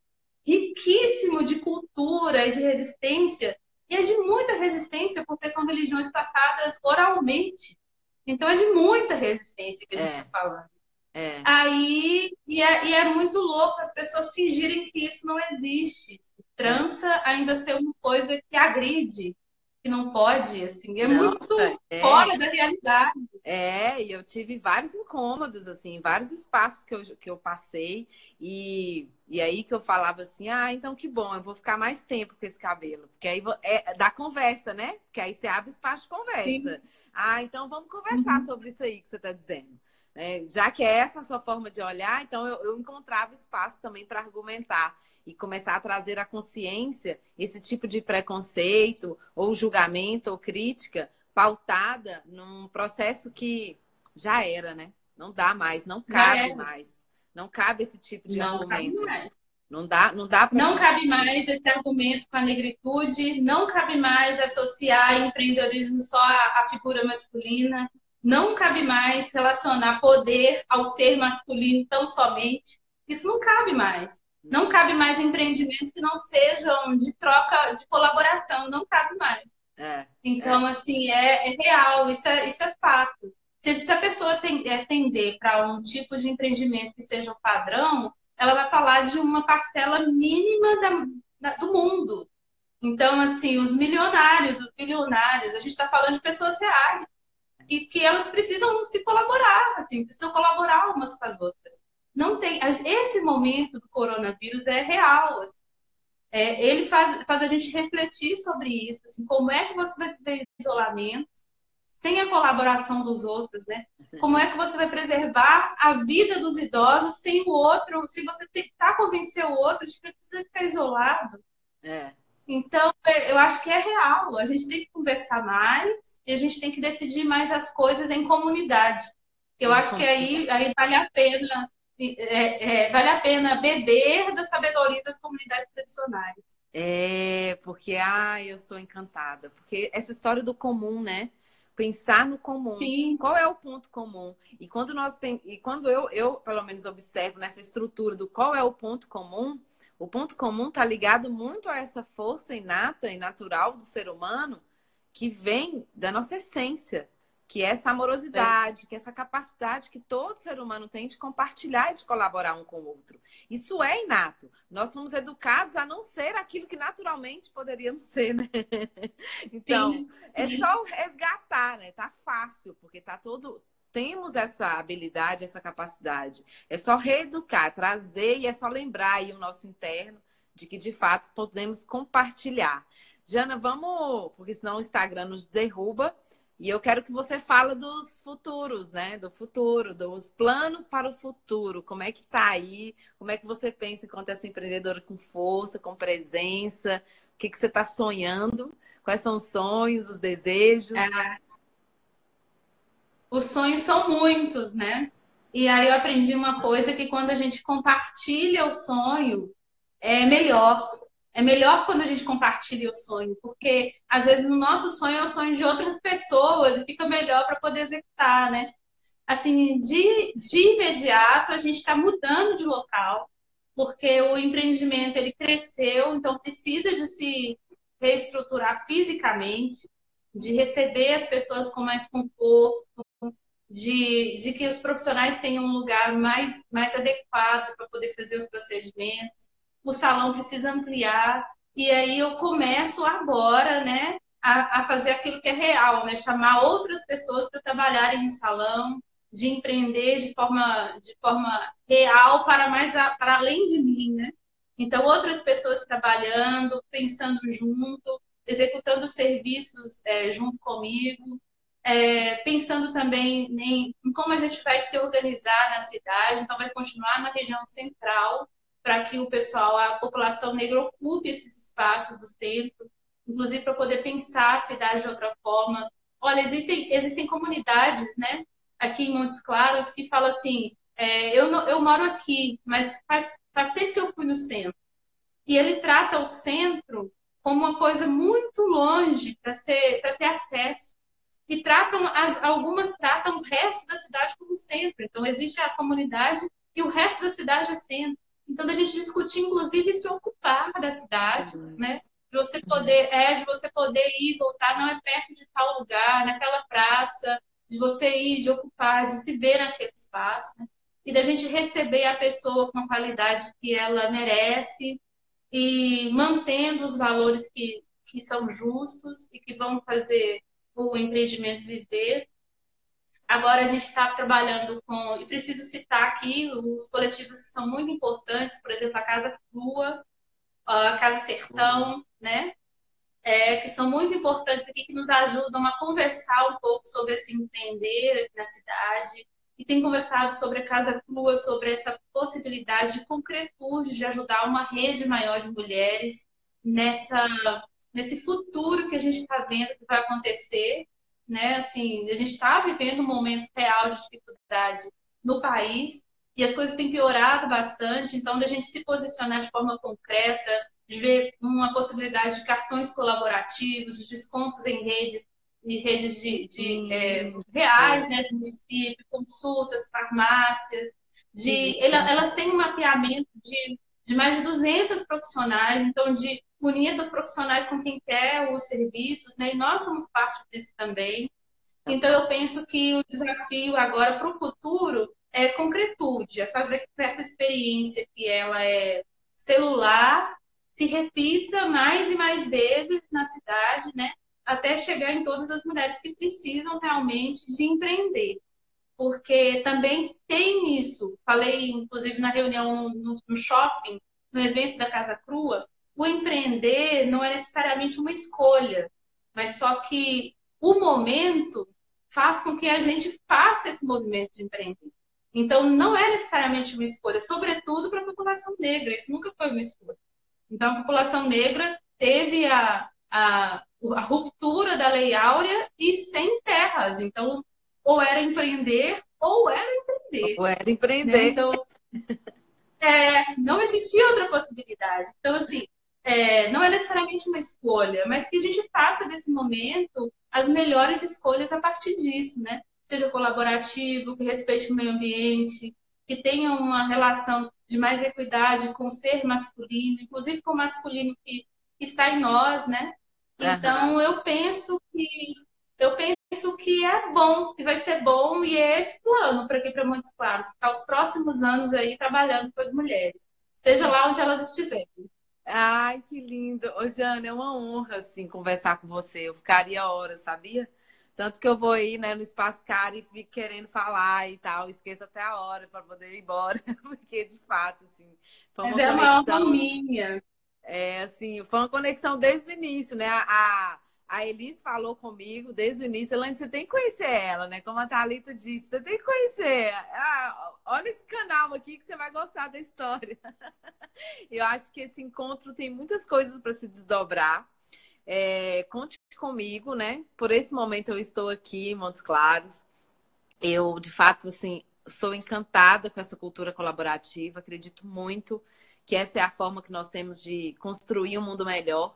B: riquíssimo de cultura e de resistência. E é de muita resistência, porque são religiões passadas oralmente. Então é de muita resistência que a gente está é. falando. É. Aí, e é, e é muito louco as pessoas fingirem que isso não existe. Trança ainda ser uma coisa que agride, que não pode, assim, é Nossa, muito é. fora da realidade.
A: É, e eu tive vários incômodos, assim, vários espaços que eu, que eu passei, e, e aí que eu falava assim, ah, então que bom, eu vou ficar mais tempo com esse cabelo, porque aí é da conversa, né? Porque aí você abre espaço de conversa. Sim. Ah, então vamos conversar uhum. sobre isso aí que você está dizendo. É, já que é essa a sua forma de olhar, então eu, eu encontrava espaço também para argumentar e começar a trazer à consciência esse tipo de preconceito, ou julgamento, ou crítica pautada num processo que já era, né? Não dá mais, não cabe mais. Não cabe esse tipo de não argumento. Não dá, não dá
B: Não cabe mais esse argumento com a negritude, não cabe mais associar empreendedorismo só à figura masculina, não cabe mais relacionar poder ao ser masculino tão somente. Isso não cabe mais. Não cabe mais empreendimentos que não sejam de troca, de colaboração, não cabe mais. É, então, é. assim, é, é, real, isso é, isso é fato. Se, se a pessoa tem, é, tender para um tipo de empreendimento que seja o padrão, ela vai falar de uma parcela mínima da, da, do mundo. Então, assim, os milionários, os bilionários, a gente está falando de pessoas reais. E que elas precisam se colaborar, assim, precisam colaborar umas com as outras. Não tem. Esse momento do coronavírus é real. Assim. É, ele faz, faz a gente refletir sobre isso, assim, como é que você vai viver isolamento sem a colaboração dos outros, né? Como é que você vai preservar a vida dos idosos sem o outro, se você tentar convencer o outro de que ele precisa ficar isolado? É. Então, é, eu acho que é real. A gente tem que conversar mais e a gente tem que decidir mais as coisas em comunidade. Eu acho que aí, aí vale a pena é, é, vale a pena beber da sabedoria das comunidades tradicionais.
A: É, porque ah, eu sou encantada. Porque essa história do comum, né? pensar no comum. Sim. Qual é o ponto comum? E quando nós e quando eu, eu pelo menos observo nessa estrutura do qual é o ponto comum, o ponto comum está ligado muito a essa força inata e natural do ser humano que vem da nossa essência, que é essa amorosidade, que é essa capacidade que todo ser humano tem de compartilhar e de colaborar um com o outro. Isso é inato. Nós somos educados a não ser aquilo que naturalmente poderíamos ser, né? Então, sim, é sim. é só resgatar, né? Tá fácil, porque tá todo temos essa habilidade, essa capacidade. É só reeducar, trazer e é só lembrar aí o nosso interno de que de fato podemos compartilhar. Jana, vamos, porque senão o Instagram nos derruba. E eu quero que você fale dos futuros, né? Do futuro, dos planos para o futuro. Como é que tá aí? Como é que você pensa enquanto essa empreendedora com força, com presença? O que, que você está sonhando? Quais são os sonhos, os desejos? É...
B: Os sonhos são muitos, né? E aí eu aprendi uma coisa que quando a gente compartilha o sonho, é melhor. É melhor quando a gente compartilha o sonho, porque às vezes no nosso sonho é o sonho de outras pessoas e fica melhor para poder executar, né? Assim, de, de imediato a gente está mudando de local, porque o empreendimento ele cresceu, então precisa de se reestruturar fisicamente, de receber as pessoas com mais conforto, de, de que os profissionais tenham um lugar mais, mais adequado para poder fazer os procedimentos o salão precisa ampliar. E aí eu começo agora, né, a, a fazer aquilo que é real, né, chamar outras pessoas para trabalharem no salão, de empreender de forma, de forma real para mais a, para além de mim, né? Então outras pessoas trabalhando, pensando junto, executando serviços é, junto comigo, é, pensando também em, em como a gente vai se organizar na cidade. Então vai continuar na região central para que o pessoal, a população negra ocupe esses espaços do centro, inclusive para poder pensar a cidade de outra forma. Olha, existem, existem comunidades, né, aqui em Montes Claros, que falam assim, é, eu, não, eu moro aqui, mas faz, faz tempo que eu fui no centro. E ele trata o centro como uma coisa muito longe para ter acesso e tratam as, algumas tratam o resto da cidade como centro. Então existe a comunidade e o resto da cidade é centro. Então a gente discutir inclusive se ocupar da cidade, uhum. né? De você poder é de você poder ir voltar não é perto de tal lugar, naquela praça, de você ir, de ocupar, de se ver naquele espaço, né? e da gente receber a pessoa com a qualidade que ela merece e mantendo os valores que, que são justos e que vão fazer o empreendimento viver. Agora a gente está trabalhando com, e preciso citar aqui os coletivos que são muito importantes, por exemplo, a Casa Crua, a Casa Sertão, né? É, que são muito importantes aqui, que nos ajudam a conversar um pouco sobre esse empreender aqui na cidade, e tem conversado sobre a Casa Crua, sobre essa possibilidade de concretude, de ajudar uma rede maior de mulheres nessa, nesse futuro que a gente está vendo que vai acontecer. Né? Assim, a gente está vivendo um momento real de dificuldade no país e as coisas têm piorado bastante, então da gente se posicionar de forma concreta, de ver uma possibilidade de cartões colaborativos, de descontos em redes de redes de, de é, reais, né, de município, consultas, farmácias, de, elas têm um mapeamento de, de mais de 200 profissionais, então de unir essas profissionais com quem quer os serviços, né, e nós somos parte disso também. Então eu penso que o desafio agora para o futuro é concretude, é fazer que essa experiência que ela é celular se repita mais e mais vezes na cidade, né? até chegar em todas as mulheres que precisam realmente de empreender. Porque também tem isso, falei inclusive na reunião no, no shopping, no evento da Casa Crua, o empreender não é necessariamente uma escolha, mas só que o momento faz com que a gente faça esse movimento de empreender. Então, não é necessariamente uma escolha, sobretudo para a população negra, isso nunca foi uma escolha. Então, a população negra teve a, a, a ruptura da Lei Áurea e sem terras. Então, ou era empreender ou era empreender.
A: Ou era empreender. Né?
B: Então, é, não existia outra possibilidade. Então, assim, é, não é necessariamente uma escolha, mas que a gente faça desse momento as melhores escolhas a partir disso, né? Seja colaborativo, que respeite o meio ambiente, que tenha uma relação de mais equidade com o ser masculino, inclusive com o masculino que está em nós, né? Então uhum. eu penso que eu penso que é bom, que vai ser bom e é esse plano para aqui para Montes Claros, ficar os próximos anos aí trabalhando com as mulheres, seja lá onde elas estiverem.
A: Ai, que lindo. Ô, Jana, é uma honra, assim, conversar com você. Eu ficaria horas, sabia? Tanto que eu vou ir né, no Espaço Cara e fico querendo falar e tal. Esqueço até a hora para poder ir embora. Porque, de fato, assim,
B: foi uma Mas é uma minha.
A: É, assim, foi uma conexão desde o início, né? A, a Elis falou comigo desde o início, Elaine, você tem que conhecer ela, né? Como a Thalita disse, você tem que conhecer. Ah, olha esse canal aqui que você vai gostar da história. Eu acho que esse encontro tem muitas coisas para se desdobrar. É, conte comigo, né? Por esse momento eu estou aqui em Montes Claros. Eu, de fato, assim, sou encantada com essa cultura colaborativa, acredito muito que essa é a forma que nós temos de construir um mundo melhor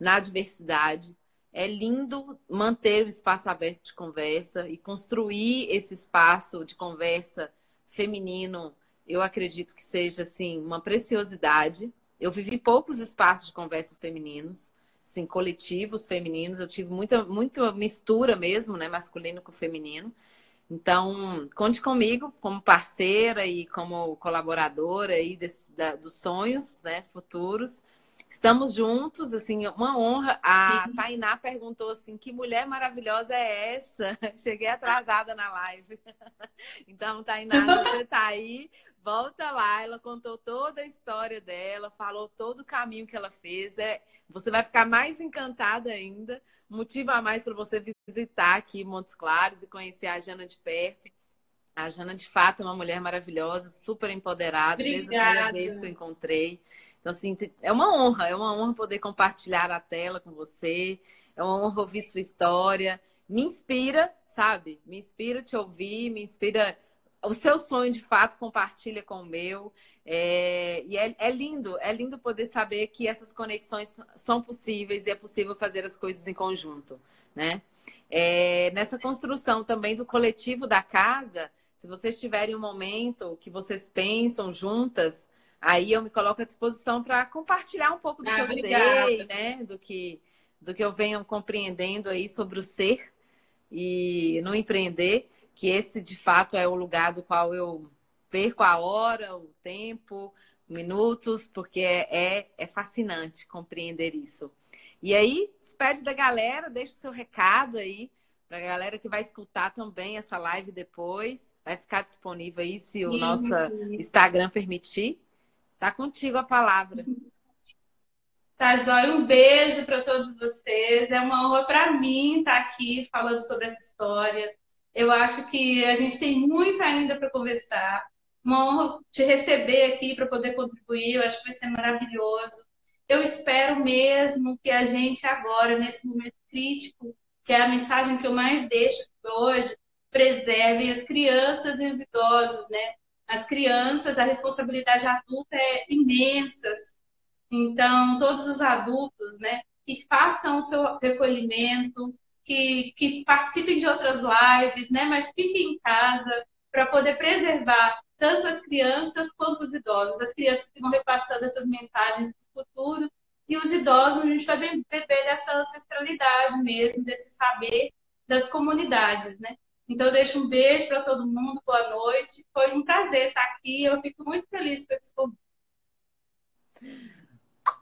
A: na diversidade. É lindo manter o espaço aberto de conversa e construir esse espaço de conversa feminino. Eu acredito que seja assim uma preciosidade. Eu vivi poucos espaços de conversa femininos, assim, coletivos femininos. Eu tive muita, muita mistura mesmo, né, masculino com feminino. Então, conte comigo como parceira e como colaboradora aí desse, da, dos sonhos né, futuros. Estamos juntos, assim, uma honra. A Sim. Tainá perguntou assim: que mulher maravilhosa é essa? Cheguei atrasada na live. Então, Tainá, você está aí, volta lá. Ela contou toda a história dela, falou todo o caminho que ela fez. É, você vai ficar mais encantada ainda motivo a mais para você visitar aqui Montes Claros e conhecer a Jana de perto. A Jana, de fato, é uma mulher maravilhosa, super empoderada, Obrigada. desde a primeira vez que eu encontrei. Então, assim, é uma honra, é uma honra poder compartilhar a tela com você, é uma honra ouvir sua história. Me inspira, sabe? Me inspira te ouvir, me inspira. O seu sonho, de fato, compartilha com o meu. É, e é, é, lindo, é lindo poder saber que essas conexões são possíveis e é possível fazer as coisas em conjunto, né? É, nessa construção também do coletivo da casa, se vocês tiverem um momento que vocês pensam juntas, aí eu me coloco à disposição para compartilhar um pouco do ah, que eu obrigada. sei, né? Do que, do que eu venho compreendendo aí sobre o ser e no empreender, que esse de fato é o lugar do qual eu perco a hora, o tempo, minutos, porque é, é, é fascinante compreender isso. E aí, despede da galera, deixa o seu recado aí para a galera que vai escutar também essa live depois. Vai ficar disponível aí se o sim, nosso. Instagram permitir. Tá contigo a palavra.
B: Tá, Jóia? Um beijo para todos vocês. É uma honra para mim estar aqui falando sobre essa história. Eu acho que a gente tem muito ainda para conversar. Uma honra te receber aqui para poder contribuir. Eu acho que vai ser maravilhoso. Eu espero mesmo que a gente agora, nesse momento crítico, que é a mensagem que eu mais deixo hoje, preserve as crianças e os idosos, né? As crianças, a responsabilidade adulta é imensa. Então, todos os adultos, né, que façam o seu recolhimento, que, que participem de outras lives, né, mas fiquem em casa para poder preservar tanto as crianças quanto os idosos. As crianças que vão repassando essas mensagens para o futuro e os idosos, a gente vai beber dessa ancestralidade mesmo, desse saber das comunidades, né? Então, eu deixo um beijo para todo mundo, boa noite. Foi um prazer estar aqui, eu fico muito feliz com esse convite.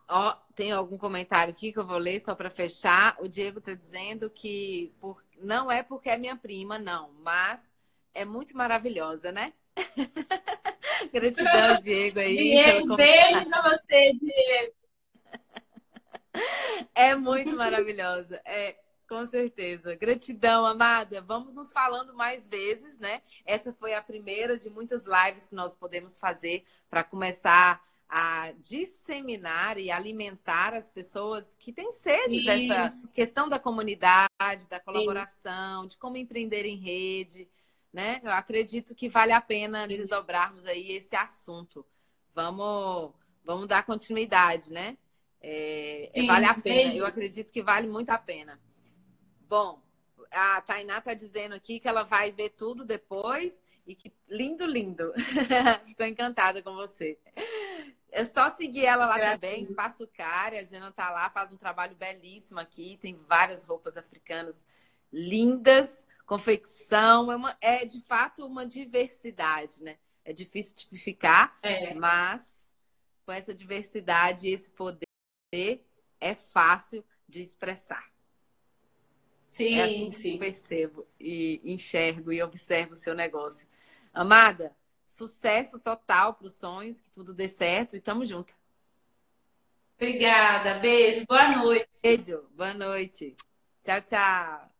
A: Ó, tem algum comentário aqui que eu vou ler só para fechar. O Diego está dizendo que por... não é porque é minha prima, não, mas é muito maravilhosa, né? Gratidão, Diego aí.
B: Diego, beijo para você, Diego.
A: É muito maravilhosa. É, com certeza. Gratidão, amada. Vamos nos falando mais vezes, né? Essa foi a primeira de muitas lives que nós podemos fazer para começar a disseminar e alimentar as pessoas que têm sede Sim. dessa questão da comunidade, da colaboração, Sim. de como empreender em rede, né? Eu acredito que vale a pena Sim. desdobrarmos aí esse assunto. Vamos, vamos dar continuidade, né? É, é, vale a pena. Eu acredito que vale muito a pena. Bom, a Tainá está dizendo aqui que ela vai ver tudo depois e que lindo, lindo. Ficou encantada com você. É só seguir ela lá Graças. também, Espaço Cari. A Jana tá lá, faz um trabalho belíssimo aqui. Tem várias roupas africanas lindas, confecção. É, uma, é de fato uma diversidade, né? É difícil tipificar, é. mas com essa diversidade e esse poder é fácil de expressar.
B: Sim, é assim
A: sim. percebo e enxergo e observo o seu negócio. Amada, sucesso total para os sonhos, que tudo dê certo e tamo junto.
B: Obrigada, beijo, boa noite.
A: Beijo, boa noite. Tchau, tchau.